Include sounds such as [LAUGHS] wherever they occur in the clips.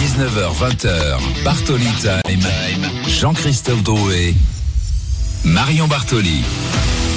19h20h. Bartoli Time. Jean-Christophe Drouet. Marion Bartoli.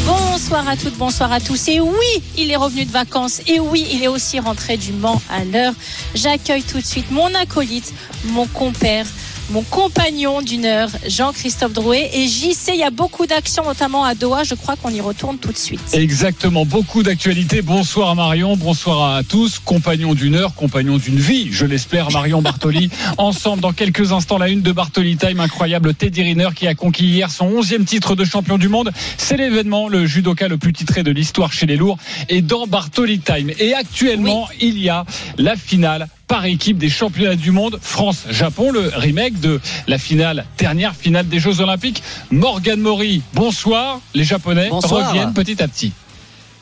Bonsoir à toutes, bonsoir à tous. Et oui, il est revenu de vacances. Et oui, il est aussi rentré du Mans à l'heure. J'accueille tout de suite mon acolyte, mon compère, mon compagnon d'une heure, Jean-Christophe Drouet. Et JC, il y a beaucoup d'actions, notamment à Doha. Je crois qu'on y retourne tout de suite. Exactement, beaucoup d'actualités. Bonsoir Marion, bonsoir à tous. Compagnon d'une heure, compagnon d'une vie, je l'espère, Marion Bartoli. [LAUGHS] Ensemble, dans quelques instants, la une de Bartoli Time, incroyable Teddy Riner qui a conquis hier son 11e titre de champion du monde. C'est l'événement, le judoka le plus titré de l'histoire chez les lourds. Et dans Bartoli Time. Et actuellement, il y a la finale par équipe des championnats du monde France-Japon, le remake de la finale, dernière finale des Jeux Olympiques. Morgan Mori, bonsoir. Les Japonais Bonsoir. reviennent petit à petit.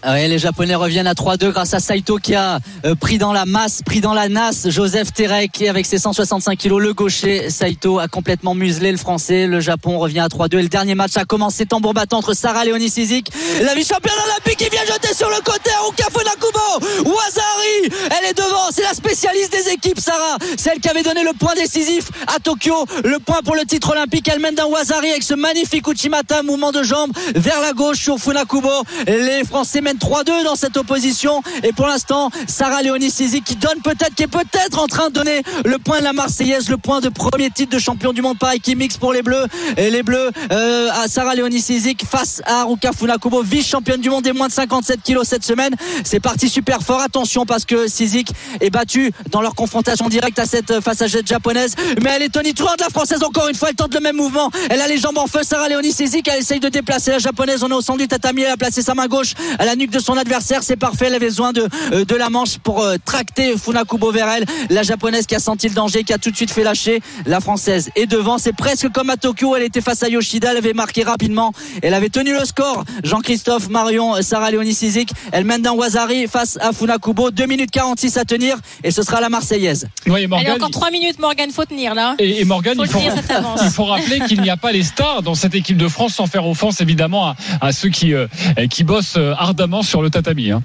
Les Japonais reviennent à 3-2 grâce à Saito qui a euh, pris dans la masse, pris dans la nasse Joseph Terek avec ses 165 kilos. Le gaucher, Saito a complètement muselé le français. Le Japon revient à 3-2 et le dernier match a commencé tambour battant entre Sarah Léonie Sizik, la vice-championne olympique qui vient jeter sur le côté Ruka Funakubo. Wazari, elle est devant. C'est la spécialiste des équipes, Sarah. Celle qui avait donné le point décisif à Tokyo. Le point pour le titre olympique. Elle mène d'un Wazari avec ce magnifique Uchimata, mouvement de jambe vers la gauche sur Funakubo. Les Français 3-2 dans cette opposition. Et pour l'instant, Sarah Léonie Sizik qui donne peut-être, qui est peut-être en train de donner le point de la Marseillaise, le point de premier titre de champion du monde par mix pour les Bleus. Et les Bleus euh, à Sarah Léonie Sizik face à Haruka Funakubo, vice-championne du monde des moins de 57 kilos cette semaine. C'est parti super fort. Attention parce que Sizik est battue dans leur confrontation directe à cette face à cette japonaise. Mais elle est tonitruante la française encore une fois. Elle tente le même mouvement. Elle a les jambes en feu. Sarah Léonie Sizik, elle essaye de déplacer la japonaise. On est au centre du tatami. Elle a placé sa main gauche à la nuque de son adversaire. C'est parfait. Elle avait besoin de, euh, de la manche pour euh, tracter Funakubo vers elle. La japonaise qui a senti le danger, qui a tout de suite fait lâcher. La française est devant. C'est presque comme à Tokyo. Elle était face à Yoshida. Elle avait marqué rapidement. Elle avait tenu le score. Jean-Christophe, Marion, Sarah Léonie Sizik. Elle mène d'un Wazari face à Funakubo. 2 minutes 46 à tenir. Et ce sera la Marseillaise. Oui, Allez, Morgan, encore 3 minutes, Morgan, faut tenir là. Et, et Morgan, Faut il faut, [LAUGHS] il rappeler qu'il n'y a pas les stars dans cette équipe de France, sans faire offense évidemment à, à ceux qui, euh, qui bossent euh, sur le tatami. hein.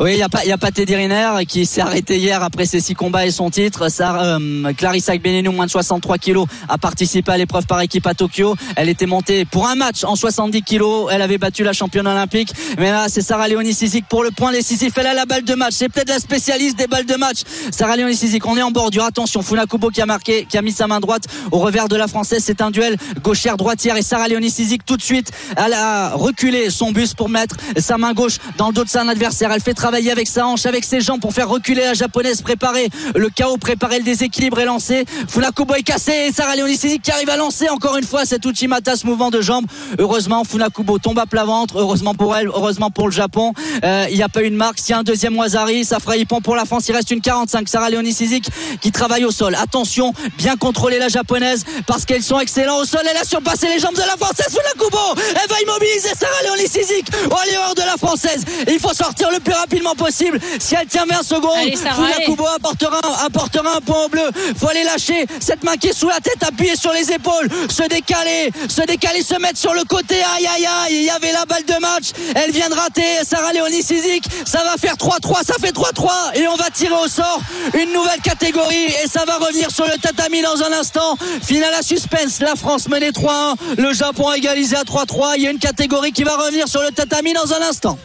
Oui, il n'y a pas, a pas Teddy Riner qui s'est arrêté hier après ses six combats et son titre. Ça, euh, Clarissa Agbenenu, moins de 63 kilos, a participé à l'épreuve par équipe à Tokyo. Elle était montée pour un match en 70 kilos. Elle avait battu la championne olympique. Mais là, c'est Sarah Léonie Sizik pour le point décisif. Elle a la balle de match. C'est peut-être la spécialiste des balles de match. Sarah Léonie Sizik, on est en bordure. Attention, Funakubo qui a marqué, qui a mis sa main droite au revers de la française. C'est un duel gauchère-droitière et Sarah Léonie Sizik tout de suite, elle a reculé son bus pour mettre sa main gauche dans le dos de son adversaire. Elle fait avec sa hanche, avec ses jambes pour faire reculer la japonaise, préparer le chaos, préparer le déséquilibre et lancer. Funakubo est cassé et Sarah Léonie Sizik qui arrive à lancer encore une fois cet Uchimata, ce mouvement de jambes. Heureusement, Funakubo tombe à plat ventre. Heureusement pour elle, heureusement pour le Japon. Euh, il n'y a pas eu de marque. S'il y a un deuxième Wazari, ça fera hippon pour la France. Il reste une 45. Sarah Léonie Sizik qui travaille au sol. Attention, bien contrôler la japonaise parce qu'elles sont excellents au sol. Elle a surpassé les jambes de la française Funakubo. Elle va immobiliser Sarah Léonie Sizik. Oh, l'erreur de la française. Il faut sortir le plus rapidement possible. Si elle tient 20 secondes, Funakubo apportera, apportera un point au bleu. Faut aller lâcher cette main qui est sous la tête, appuyer sur les épaules, se décaler, se décaler, se mettre sur le côté. Aïe, aïe, aïe. Il y avait la balle de match. Elle vient de rater. Sarah Léonie Sizik. Ça va faire 3-3. Ça fait 3-3. Et on va tirer au sort une nouvelle catégorie. Et ça va revenir sur le tatami dans un instant. Finale à suspense. La France menait 3-1. Le Japon a égalisé à 3-3. Il y a une catégorie qui va revenir sur le tatami dans un instant.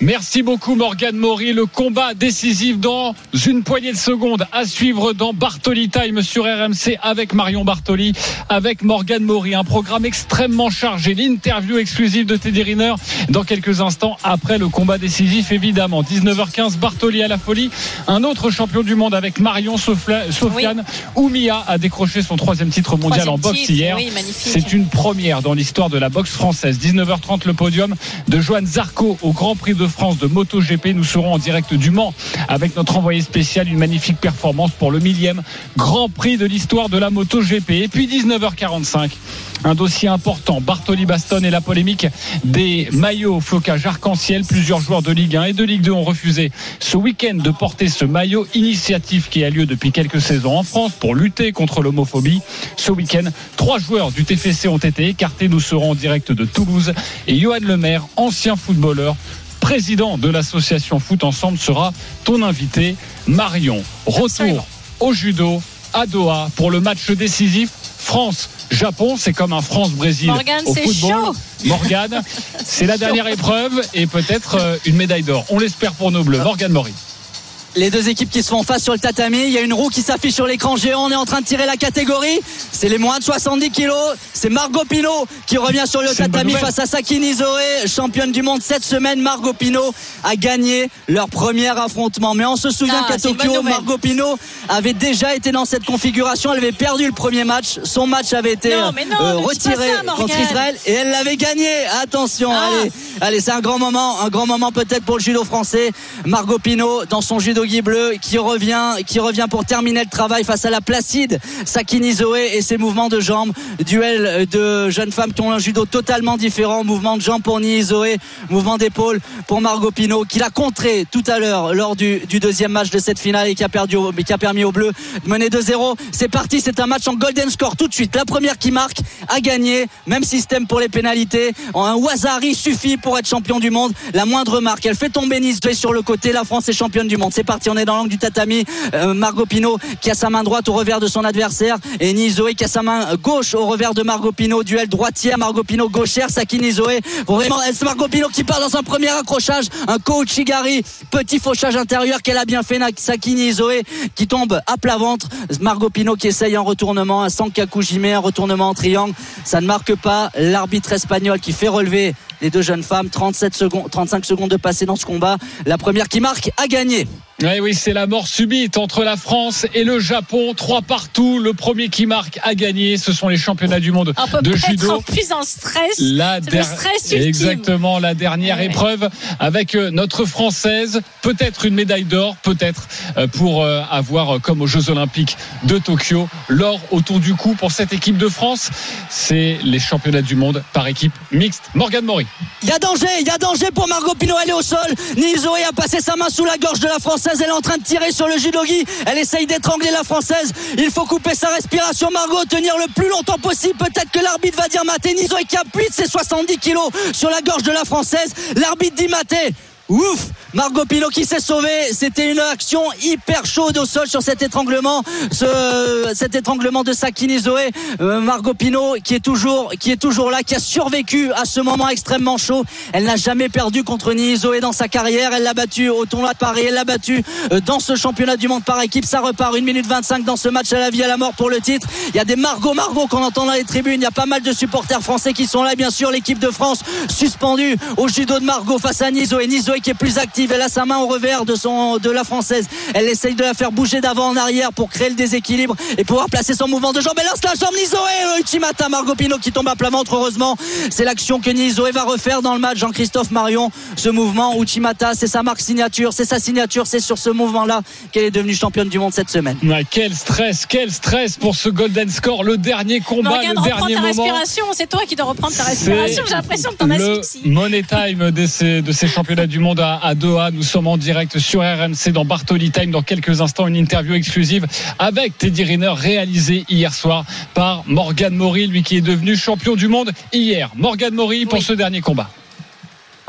Merci beaucoup Morgan Maury. Le combat décisif dans une poignée de secondes à suivre dans Bartoli Time sur RMC avec Marion Bartoli, avec Morgan Maury. Un programme extrêmement chargé. L'interview exclusive de Teddy Riner dans quelques instants après le combat décisif évidemment. 19h15 Bartoli à la folie. Un autre champion du monde avec Marion Sofla- Sofiane. Oumia a décroché son troisième titre mondial Troisième en boxe titre, hier. oui. C'est une première dans l'histoire de la boxe française. 19h30 le podium de Joanne Zarco au Grand Prix de France de MotoGP. Nous serons en direct du Mans avec notre envoyé spécial. Une magnifique performance pour le millième Grand Prix de l'histoire de la MotoGP. Et puis 19h45, un dossier important. Bartoli Baston et la polémique des maillots au flocage arc-en-ciel. Plusieurs joueurs de Ligue 1 et de Ligue 2 ont refusé ce week-end de porter ce maillot initiative qui a lieu depuis quelques saisons en France pour lutter contre l'homophobie. Ce week-end, trois joueurs du TFC ont été écartés. Nous serons en direct de Toulouse et Johan Lemaire, ancien footballeur, président de l'association Foot Ensemble, sera ton invité. Marion, retour au judo à Doha pour le match décisif France-Japon. C'est comme un France-Brésil au football. Morgane, c'est la [LAUGHS] dernière épreuve et peut-être euh, une médaille d'or. On l'espère pour nos bleus. Morgane Maury les deux équipes qui se font face sur le tatami. Il y a une roue qui s'affiche sur l'écran géant. On est en train de tirer la catégorie. C'est les moins de 70 kilos. C'est Margot Pino qui revient sur le tatami face à Sakine Zoé, championne du monde cette semaine. Margot Pino a gagné leur premier affrontement. Mais on se souvient ah, qu'à Tokyo, Margot Pino avait déjà été dans cette configuration. Elle avait perdu le premier match. Son match avait été euh, retiré contre Israël et elle l'avait gagné. Attention, ah. allez, allez, c'est un grand moment, un grand moment peut-être pour le judo français. Margot Pino dans son judo bleu qui revient, qui revient pour terminer le travail face à la placide Sakini Zoé et ses mouvements de jambes. Duel de jeunes femmes qui ont un judo totalement différent. Mouvement de jambes pour Nini Zoé, mouvement d'épaule pour Margot Pino qui l'a contré tout à l'heure lors du, deuxième match de cette finale et qui a, perdu, qui a permis au bleu de mener 2-0. C'est parti, c'est un match en golden score tout de suite. La première qui marque a gagné. Même système pour les pénalités. Un Wazari suffit pour être champion du monde. La moindre marque, elle fait tomber Nice sur le côté. La France est championne du monde. C'est parti, on est dans l'angle du tatami. Euh, Margot Pino qui a sa main droite au revers de son adversaire et Nizoé qui a sa main gauche au revers de Margot Pino. Duel droitière, Margot Pino gauchère, Saki Nizoé. Vraiment, c'est Margot Pino qui part dans un premier accrochage, un Kouchigari, petit fauchage intérieur qu'elle a bien fait, Saki Nizoé qui tombe à plat ventre. Margot Pino qui essaye un retournement, un Sankaku Jime, un retournement en triangle. Ça ne marque pas. L'arbitre espagnol qui fait relever les deux jeunes femmes. 37 secondes, 35 secondes de passé dans ce combat. La première qui marque a gagné. Oui, oui, c'est la mort subite entre la France et le Japon. Trois partout. Le premier qui marque a gagné. Ce sont les championnats du monde de judo. En plus en stress. La le stress Exactement, la dernière épreuve avec euh, notre française. Peut-être une médaille d'or, peut-être euh, pour euh, avoir, comme aux Jeux Olympiques de Tokyo, l'or autour du cou pour cette équipe de France. C'est les championnats du monde par équipe mixte. Morgan Maury. Il y a danger, il y a danger pour Margot Pinot. Elle est au sol. Nizoé a passé sa main sous la gorge de la Française. Elle est en train de tirer sur le judogi. Elle essaye d'étrangler la Française. Il faut couper sa respiration. Margot, tenir le plus longtemps possible. Peut-être que l'arbitre va dire Maté. Nizoé qui appuie de ses 70 kilos sur la gorge de la Française. L'arbitre dit Maté. Ouf Margot Pino qui s'est sauvé. C'était une action hyper chaude au sol sur cet étranglement, ce, cet étranglement de Sakine Zoé. Euh, Margot Pino qui est toujours, là, qui a survécu à ce moment extrêmement chaud. Elle n'a jamais perdu contre Zoé dans sa carrière. Elle l'a battu au tournoi de Paris. Elle l'a battu euh, dans ce championnat du monde par équipe. Ça repart une minute 25 dans ce match à la vie à la mort pour le titre. Il y a des Margot Margot qu'on entend dans les tribunes. Il y a pas mal de supporters français qui sont là. Bien sûr, l'équipe de France suspendue au judo de Margot face à Nizoé. Qui est plus active elle a sa main au revers de, son, de la française. Elle essaye de la faire bouger d'avant en arrière pour créer le déséquilibre et pouvoir placer son mouvement de jambe. Elle lance la jambe Nizoé. Uchimata Margot Pino qui tombe à plat ventre. Heureusement, c'est l'action que Nizoé va refaire dans le match. Jean-Christophe Marion, ce mouvement Uchimata, c'est sa marque signature, c'est sa signature, c'est sur ce mouvement-là qu'elle est devenue championne du monde cette semaine. quel stress, quel stress pour ce Golden Score, le dernier combat, le dernier ta moment. respiration, c'est toi qui dois reprendre ta respiration. J'ai l'impression que t'en as Le money time de ces, de ces championnats du monde à, à Doha. Nous sommes en direct sur RMC dans Bartoli Time. Dans quelques instants, une interview exclusive avec Teddy Riner réalisée hier soir par Morgan Maury, lui qui est devenu champion du monde hier. Morgan Maury pour ce dernier combat.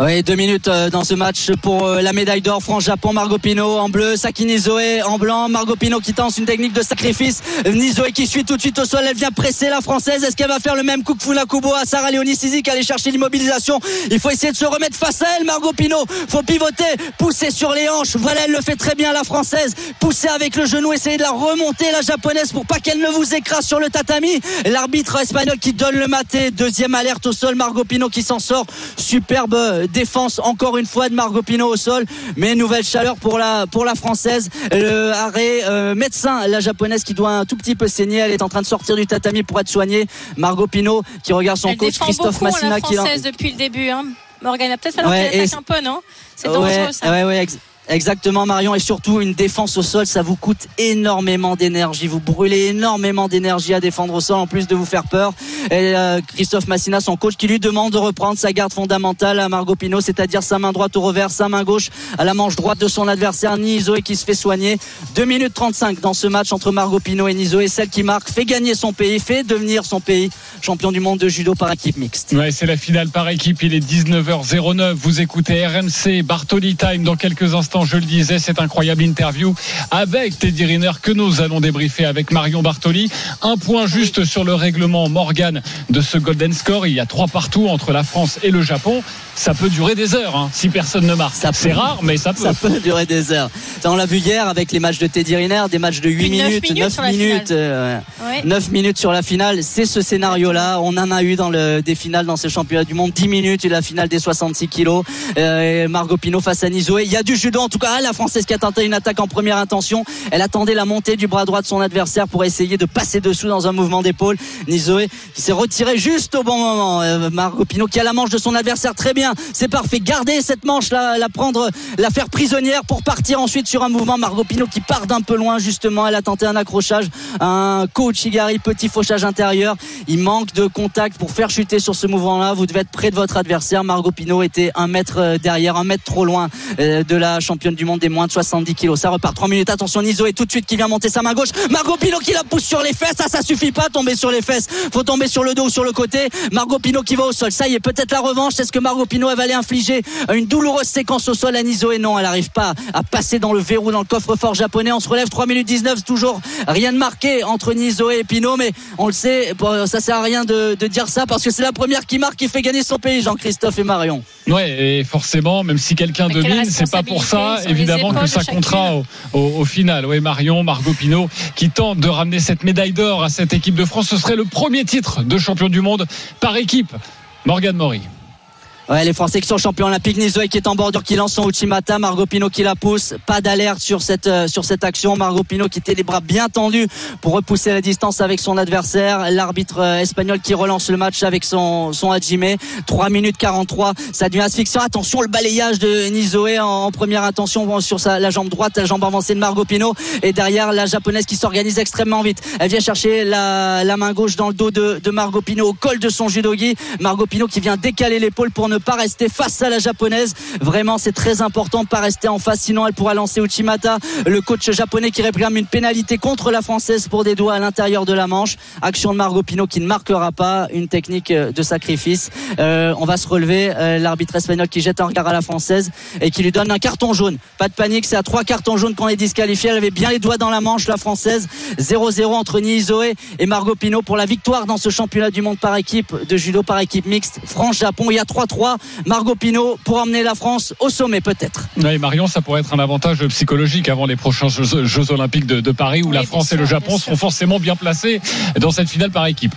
Oui, deux minutes euh, dans ce match pour euh, la médaille d'or France-Japon. Margot Pino en bleu, Sakine Zoé en blanc. Margot Pino qui tente une technique de sacrifice. Nizoé qui suit tout de suite au sol. Elle vient presser la française. Est-ce qu'elle va faire le même coup que Funakubo à Sarah Léonie Sizik aller chercher l'immobilisation? Il faut essayer de se remettre face à elle, Margot Pino. Faut pivoter, pousser sur les hanches. Voilà, elle le fait très bien, la française. Pousser avec le genou, essayer de la remonter, la japonaise, pour pas qu'elle ne vous écrase sur le tatami. L'arbitre espagnol qui donne le maté. Deuxième alerte au sol. Margot Pino qui s'en sort. Superbe défense encore une fois de Margot Pino au sol. Mais nouvelle chaleur pour la pour la française. Le arrêt euh, médecin la japonaise qui doit un tout petit peu saigner. Elle est en train de sortir du tatami pour être soignée. Margot Pino qui regarde son elle coach Christophe beaucoup, Massina la française depuis le début hein. Morgan, il va peut-être falloir Ouais, et attaque un peu, non? C'est dangereux ouais, ça. ouais, ouais, ex- Exactement Marion et surtout une défense au sol ça vous coûte énormément d'énergie vous brûlez énormément d'énergie à défendre au sol en plus de vous faire peur et euh, Christophe Massina son coach qui lui demande de reprendre sa garde fondamentale à Margot Pinot c'est-à-dire sa main droite au revers sa main gauche à la manche droite de son adversaire Nizoé qui se fait soigner 2 minutes 35 dans ce match entre Margot Pinot et Nizoé celle qui marque fait gagner son pays fait devenir son pays champion du monde de judo par équipe mixte Ouais, c'est la finale par équipe. Il est 19h09. Vous écoutez RMC Bartoli Time dans quelques instants. Je le disais, cette incroyable interview avec Teddy Riner que nous allons débriefer avec Marion Bartoli. Un point juste sur le règlement Morgan de ce Golden Score. Il y a trois partout entre la France et le Japon. Ça peut durer des heures hein, si personne ne marque. Ça C'est peut. rare, mais ça peut. Ça peut durer des heures. Ça, on l'a vu hier avec les matchs de Teddy Riner, des matchs de 8 Plus de neuf minutes, minutes 9 sur la minutes, finale. euh, Ouais. 9 minutes sur la finale. C'est ce scénario-là. On en a eu dans le, des finales dans ces championnats du monde. 10 minutes et la finale des 66 kilos. Euh, Margot Pinot face à Nizoé. Il y a du judo. En tout cas, la Française qui a tenté une attaque en première intention. Elle attendait la montée du bras droit de son adversaire pour essayer de passer dessous dans un mouvement d'épaule. Nizoé qui s'est retiré juste au bon moment. Euh, Margot Pinot qui a la manche de son adversaire. Très bien. C'est parfait. Gardez cette manche là, la prendre, la faire prisonnière pour partir ensuite sur un mouvement. Margot Pinot qui part d'un peu loin justement. Elle a tenté un accrochage, un coach Igari, petit fauchage intérieur. Il manque de contact pour faire chuter sur ce mouvement-là. Vous devez être près de votre adversaire. Margot Pinot était un mètre euh, derrière, un mètre trop loin euh, de la championne du monde des moins de 70 kilos. Ça repart. 3 minutes. Attention, Nizo est tout de suite qui vient monter sa main gauche. Margot Pinot qui la pousse sur les fesses. Ça, ça suffit pas. Tomber sur les fesses. Faut tomber sur le dos ou sur le côté. Margot Pinot qui va au sol. Ça y est, peut-être la revanche. Est-ce que Margot Pinot elle va aller infliger une douloureuse séquence au sol à Nizo et non, elle n'arrive pas à passer dans le verrou dans le coffre-fort japonais. On se relève 3 minutes 19, toujours rien de marqué entre Nizo et Pinot, mais on le sait, ça sert à rien de, de dire ça parce que c'est la première qui marque qui fait gagner son pays, Jean-Christophe et Marion. Ouais, et forcément, même si quelqu'un domine, c'est pas pour ça, évidemment, que ça comptera au, au- au final. Oui, Marion, Margot Pinot, qui tente de ramener cette médaille d'or à cette équipe de France. Ce serait le premier titre de champion du monde par équipe. Morgan Maury. Les Français qui sont champions olympiques, Nizoé qui est en bordure, qui lance son Uchimata, Margot Pinot qui la pousse. Pas d'alerte sur cette euh, sur cette action. Margot Pinot qui était les bras bien tendus pour repousser la distance avec son adversaire. L'arbitre euh, espagnol qui relance le match avec son son Hajime. 3 minutes 43, ça devient asphyxiant. Attention le balayage de Nizoé en, première intention sur sa, la jambe droite, la jambe avancée de Margot Pinot et derrière la japonaise qui s'organise extrêmement vite. Elle vient chercher la, la main gauche dans le dos de, de Margot Pinot au col de son judogi. Margot Pinot qui vient décaler l'épaule pour ne pas rester face à la japonaise. Vraiment, c'est très important de pas rester en face, sinon elle pourra lancer Uchimata. Le coach japonais qui réclame une pénalité contre la française pour des doigts à l'intérieur de la manche. Action de Margot Pinot qui ne marquera pas une technique de sacrifice. Euh, on va se relever. Euh, L'arbitre espagnol qui jette un regard à la française et qui lui donne un carton jaune. Pas de panique, c'est à trois cartons jaunes qu'on est disqualifié. Elle avait bien les doigts dans la manche, la française. 0-0 entre Nizoé et Margot Pinot pour la victoire dans ce championnat du monde par équipe de judo par équipe mixte. France-Japon, il y a 3-3. Margot Pinot pour emmener la France au sommet peut-être. Ouais, Marion, ça pourrait être un avantage psychologique avant les prochains Jeux, Jeux Olympiques de, de Paris où Oui, la France et le Japon seront forcément bien placés dans cette finale par équipe.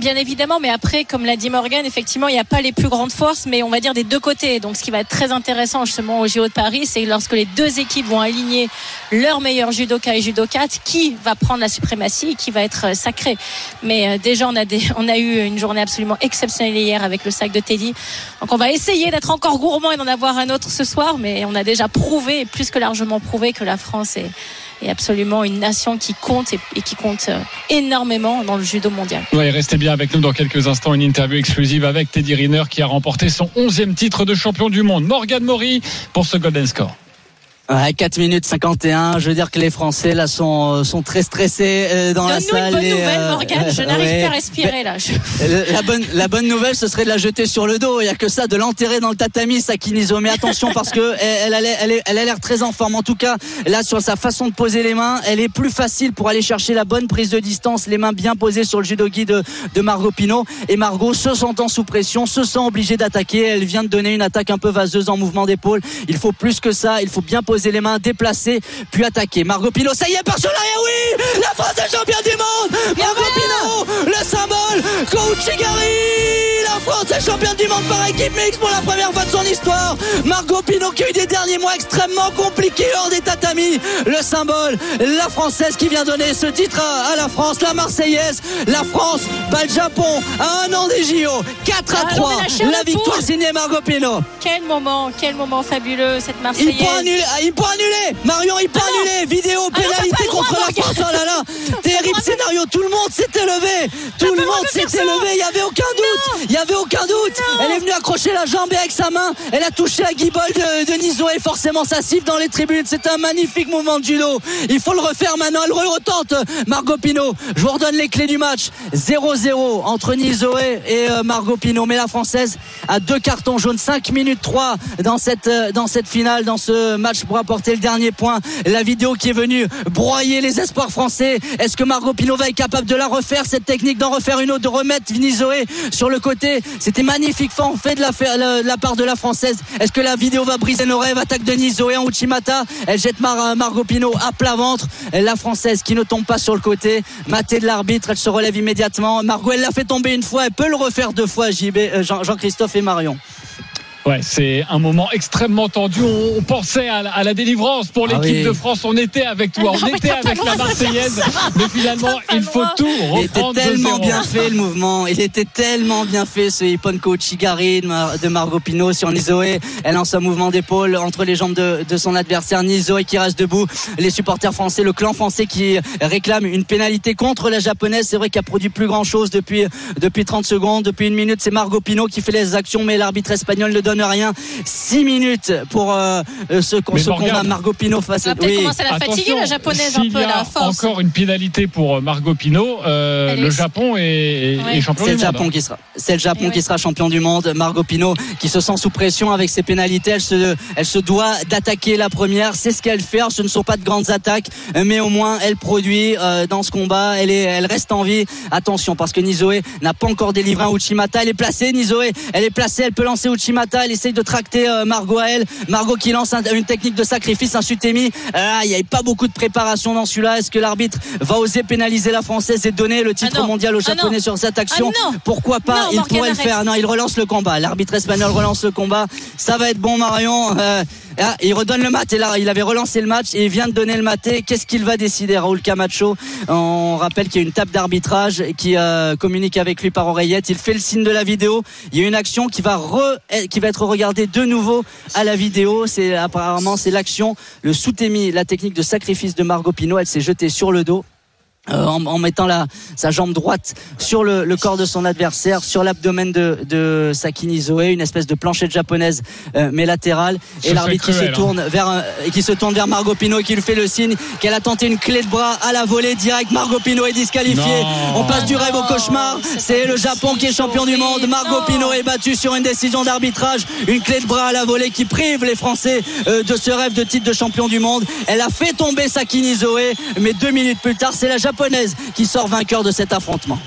Bien évidemment, mais après, comme l'a dit Morgan, effectivement, il n'y a pas les plus grandes forces, mais on va dire des deux côtés. Donc, ce qui va être très intéressant justement au JO de Paris, c'est lorsque les deux équipes vont aligner leurs meilleurs judokas et judokates, qui va prendre la suprématie et qui va être euh, sacré. Mais euh, déjà, on a, des, [LAUGHS] on a eu une journée absolument exceptionnelle hier avec le sac de Teddy. Donc, on va essayer d'être encore gourmand et d'en avoir un autre ce soir, mais on a déjà prouvé, plus que largement prouvé, que la France est, est absolument une nation qui compte et, et qui compte euh, énormément dans le judo mondial. Ouais, restez bien avec nous dans quelques instants. Une interview exclusive avec Teddy Riner qui a remporté son 11e titre de champion du monde. Morgan Maury pour ce Golden Score. Ouais, 4 minutes 51. Je veux dire que les Français là sont euh, sont très stressés euh, dans la Donne-nous salle. une bonne nouvelle, euh, Morgane. Je [LAUGHS] n'arrive ouais. plus à respirer là. Je- Le- La bonne, la bonne nouvelle, ce serait de la jeter sur le dos. Il y a que ça, de l'enterrer dans le tatami, Sakinizo. Mais attention parce que [LAUGHS] elle, elle, a l'air- elle, elle a l'air très en forme. En tout cas, là, sur sa façon de poser les mains, elle est plus facile pour aller chercher la bonne prise de distance, les mains bien posées sur le judogi de, de Margot Pinot. Et Margot, se sentant sous pression, se sent obligée d'attaquer. Elle vient de donner une attaque un peu vaseuse en mouvement d'épaule. Il faut plus que ça. Il faut bien poser les mains, déplacer, puis attaquer. Margot Pinot, ça y est, par sur l'arrière, oui! La France est championne du monde! Margot Pinot, le symbole, Coach Chigari! La France est championne du monde par équipe mixte pour la première fois de son histoire. Margot Pinot qui a eu des derniers mois extrêmement compliqués hors des tatamis. Le symbole, la française qui vient donner ce titre à, la France, la Marseillaise. La France bat le Japon à un an des JO. 4 à Ah, 3. on met la victoire poule. signée Margot Pinot. Quel moment, quel moment fabuleux cette Il Marseillaise. ah, il peut annuler. Marion, il peut Ah annuler. Vidéo, Ah pénalité droit, contre la. France. Oh là là, terrible scénario. Tout le monde s'était levé. Tout le monde s'était levé. Il y avait aucun doute. Il y avait aucun doute. Elle est venue accrocher la jambe avec sa main, elle a touché à Guibol de, de Nizo et forcément ça siffle dans les tribunes. C'est un magnifique mouvement de judo. Il faut le refaire maintenant. Elle le retente. Margot Pinot. Je vous redonne les clés du match. 0-0 entre Nizoé et euh, Margot Pinot. Mais la française a deux cartons jaunes. 5 minutes 3 dans cette, euh, dans cette finale, dans ce match pour apporter le dernier point. La vidéo qui est venue broyer les espoirs français. Est-ce que Margot Pinot va être capable de la refaire, cette technique, d'en refaire une autre, de remettre Nizoé sur le côté? C'était magnifique en fait de la, part de la française. Est-ce que la vidéo va briser nos rêves? Attaque de Nizoé en Uchimata. Elle jette Mar- Margot Pinot à plat ventre. La française qui ne tombe pas sur le côté. Matée de l'arbitre, elle se relève immédiatement. Margot, elle l'a fait tomber une fois. Elle peut le refaire deux fois, JB, euh, Jean- Jean-Christophe et Marion. Ouais, c'est un moment extrêmement tendu. On, on pensait à la, à la délivrance pour Ah l'équipe oui. de France. On était avec toi, Ah non, on était avec le la Marseillaise. [LAUGHS] Mais finalement, il le faut droit. tout Il était reprendre tellement bien fait le mouvement. Il était tellement bien fait ce Ipponko Chigari de, Mar- de Margot Pinot sur Nizoé. Elle lance un mouvement d'épaule entre les jambes de, de son adversaire Nizoé qui reste debout. Les supporters français, le clan français qui réclame une pénalité contre la japonaise. C'est vrai qu'elle a produit plus grand chose depuis, depuis 30 secondes. Depuis une minute, c'est Margot Pinot qui fait les actions, mais l'arbitre espagnol ne donne rien. 6 minutes pour euh, ce, Mais ce Morgane. combat. Margot Pinot face à oui. commencer à la fatiguer, Attention, la japonaise, un peu y à a la force. encore une pénalité pour Margot Pinot, euh, le est- Japon est, est Ouais. champion C'est du le monde. Japon qui sera, c'est le Japon Et qui ouais. sera champion du monde. Margot Pinot qui se sent sous pression avec ses pénalités. Elle se, elle se doit d'attaquer la première. C'est ce qu'elle fait. Ce ne sont pas de grandes attaques, mais au moins elle produit euh, dans ce combat. Elle est, elle reste en vie. Attention parce que Nizoé n'a pas encore délivré un Uchimata. Elle est placée. Nizoé, elle est placée. Elle peut lancer Uchimata. Elle essaye de tracter euh, Margot à elle. Margot qui lance un- une technique de sacrifice, un sutemi. Ah, il n'y avait pas beaucoup de préparation dans celui-là. Est-ce que l'arbitre va oser pénaliser la française et donner le titre Ah non. mondial aux Ah. Japonais sur cette action Ah pourquoi pas Non, Il pourrait le faire. Non, il relance le combat. L'arbitre espagnol relance le combat. Ça va être bon, Marion. Euh, ah, il redonne le mat. Et là, il avait relancé le match et il vient de donner le maté. Qu'est-ce qu'il va décider, Raoul Camacho On rappelle qu'il y a une table d'arbitrage qui euh, communique avec lui par oreillette. Il fait le signe de la vidéo. Il y a une action qui va re- eh, qui va être regardée de nouveau à la vidéo. C'est apparemment c'est l'action, le soutemi, la technique de sacrifice de Margot Pinot. Elle s'est jetée sur le dos. Euh, en, en mettant la, sa jambe droite sur le, le corps de son adversaire, sur l'abdomen de, de Sakini Zoé, une espèce de planchette japonaise euh, mais latérale. Ce Et l'arbitre qui se cruel, tourne vers euh, et qui se tourne vers Margot Pinot et qui lui fait le signe qu'elle a tenté une clé de bras à la volée direct. Margot Pinot est disqualifiée. Non. On passe du rêve au cauchemar. c'est le Japon qui est champion du monde. Margot Non. Pinot est battue sur une décision d'arbitrage. Une clé de bras à la volée qui prive les Français euh, de ce rêve de titre de champion du monde. Elle a fait tomber Sakini Zoé, mais deux minutes plus tard, c'est la japonaise qui sort vainqueur de cet affrontement.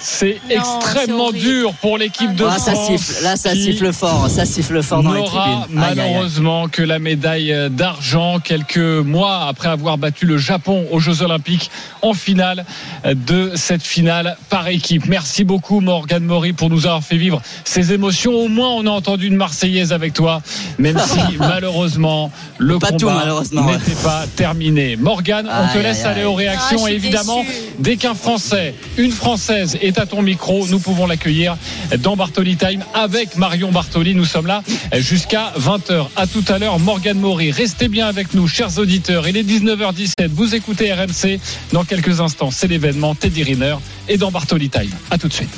C'est extrêmement dur pour l'équipe de Ah, France. ça siffle, là ça siffle fort, ça siffle fort dans les tribunes. Aïe, aïe, aïe. malheureusement que la médaille d'argent quelques mois après avoir battu le Japon aux Jeux Olympiques en finale de cette finale par équipe. Merci beaucoup Morgane Maury pour nous avoir fait vivre ces émotions. Au moins on a entendu une Marseillaise avec toi, même si [LAUGHS] malheureusement le Pas combat n'était pas terminé. Morgane, on te laisse aller aux réactions Ah, et évidemment déçue. dès qu'un Français, une Française est à ton micro, nous pouvons l'accueillir dans Bartoli Time avec Marion Bartoli. Nous sommes là jusqu'à 20h. À tout à l'heure, Morgane Maury. Restez bien avec nous, chers auditeurs. Il est 19h17. Vous écoutez RMC. Dans quelques instants, c'est l'événement Teddy Riner et dans Bartoli Time. À tout de suite.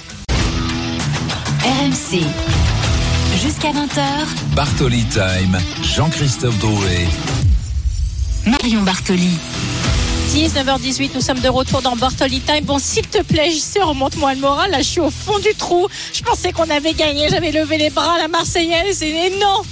RMC. Jusqu'à 20h, Bartoli Time, Jean-Christophe Drouet. Marion Bartoli. 19h18, nous sommes de retour dans Bartoli Time. Bon, s'il te plaît, JC, remonte-moi le moral. Là, je suis au fond du trou. Je pensais qu'on avait gagné. J'avais levé les bras à la Marseillaise. Et non,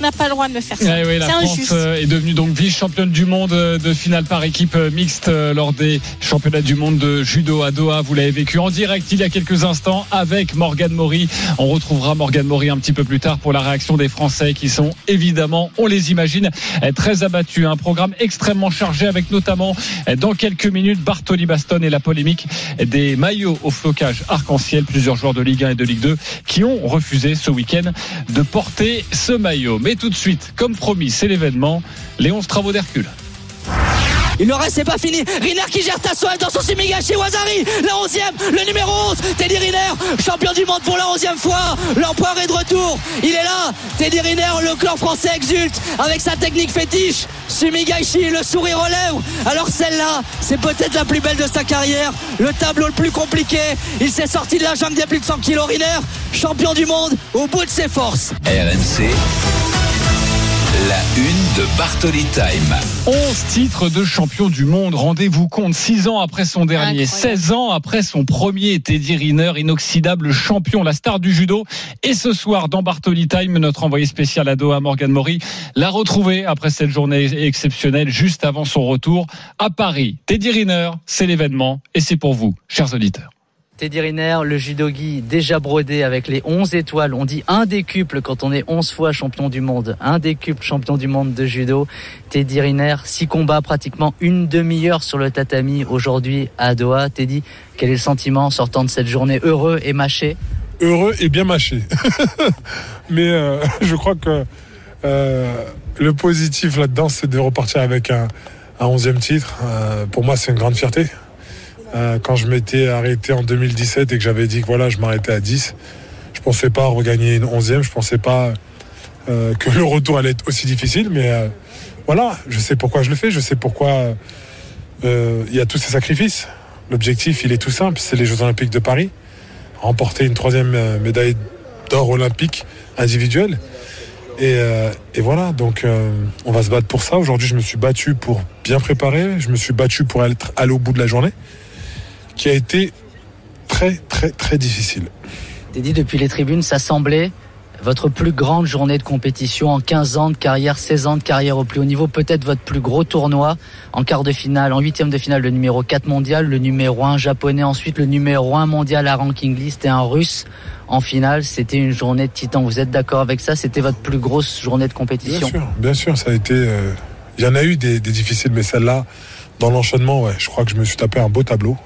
n'a pas le droit de me faire ça. Ouais, ouais, la c'est France injuste. euh, est devenue donc vice-championne du monde euh, de finale par équipe euh, mixte lors des championnats du monde de judo à Doha. Vous l'avez vécu en direct il y a quelques instants avec Morgane Maury. On retrouvera Morgane Maury un petit peu plus tard pour la réaction des Français qui sont évidemment, on les imagine, très abattus. Un programme extrêmement chargé avec notamment dans quelques minutes Bartoli Baston et la polémique des maillots au flocage arc-en-ciel. Plusieurs joueurs de Ligue 1 et de Ligue 2 qui ont refusé ce week-end de porter ce maillot. Mais tout de suite, comme promis, c'est l'événement. Les 11 travaux d'Hercule. Il le reste, c'est pas fini. Riner qui gère Tassoa dans son Simigachi Wazari. La 11e, le numéro 11. Teddy Riner, champion du monde pour la 11e fois. L'empereur est de retour. Il est là. Teddy Riner, le clan français exulte avec sa technique fétiche. Sumigachi, le sourire aux lèvres. Alors celle-là, c'est peut-être la plus belle de sa carrière. Le tableau le plus compliqué. Il s'est sorti de la jungle des plus de 100 kilos. Riner, champion du monde au bout de ses forces. RMC, la une de Bartoli Time. 11 titres de champion du monde. Rendez-vous compte, 6 ans après son dernier, Incroyable. 16 ans après son premier, Teddy Riner, inoxydable champion, la star du judo. Et ce soir, dans Bartoli Time, notre envoyé spécial à Doha, Morgan Maury, l'a retrouvé après cette journée exceptionnelle, juste avant son retour à Paris. Teddy Riner, c'est l'événement, et c'est pour vous, chers auditeurs. Teddy Riner, le judogi déjà brodé avec les 11 étoiles. On dit un décuple quand on est 11 fois champion du monde. Un décuple champion du monde de judo. Teddy Riner, 6 combats, pratiquement une demi-heure sur le tatami aujourd'hui à Doha. Teddy, quel est le sentiment en sortant de cette journée heureux et mâché? Heureux et bien mâché. [LAUGHS] Mais euh, je crois que euh, le positif là-dedans, c'est de repartir avec un, un 11e titre. Euh, pour moi, c'est une grande fierté. Euh, quand je m'étais arrêté en 2017 et que j'avais dit que voilà, je m'arrêtais à 10, je pensais pas regagner une 11e, je pensais pas euh, que [LAUGHS] le retour allait être aussi difficile. Mais euh, voilà, je sais pourquoi je le fais, je sais pourquoi il y a tous ces sacrifices. L'objectif, il est tout simple, c'est les Jeux Olympiques de Paris remporter une troisième médaille d'or olympique individuelle. Et, voilà, donc on va se battre pour ça. Aujourd'hui, je me suis battu pour bien préparer. Je me suis battu pour être allé au bout de la journée, qui a été très, très, très difficile. Teddy, depuis les tribunes, ça semblait votre plus grande journée de compétition en 15 ans de carrière, 16 ans de carrière au plus haut niveau, peut-être votre plus gros tournoi en quart de finale, en huitième de finale, le numéro 4 mondial, le numéro 1 japonais, ensuite le numéro 1 mondial à ranking list et un russe en finale. C'était une journée de titan. Vous êtes d'accord avec ça? C'était votre plus grosse journée de Bien compétition sûr, bien sûr, ça a été. euh, Il y en a eu des, des difficiles, mais celle-là, dans l'enchaînement, ouais, je crois que je me suis tapé un beau tableau.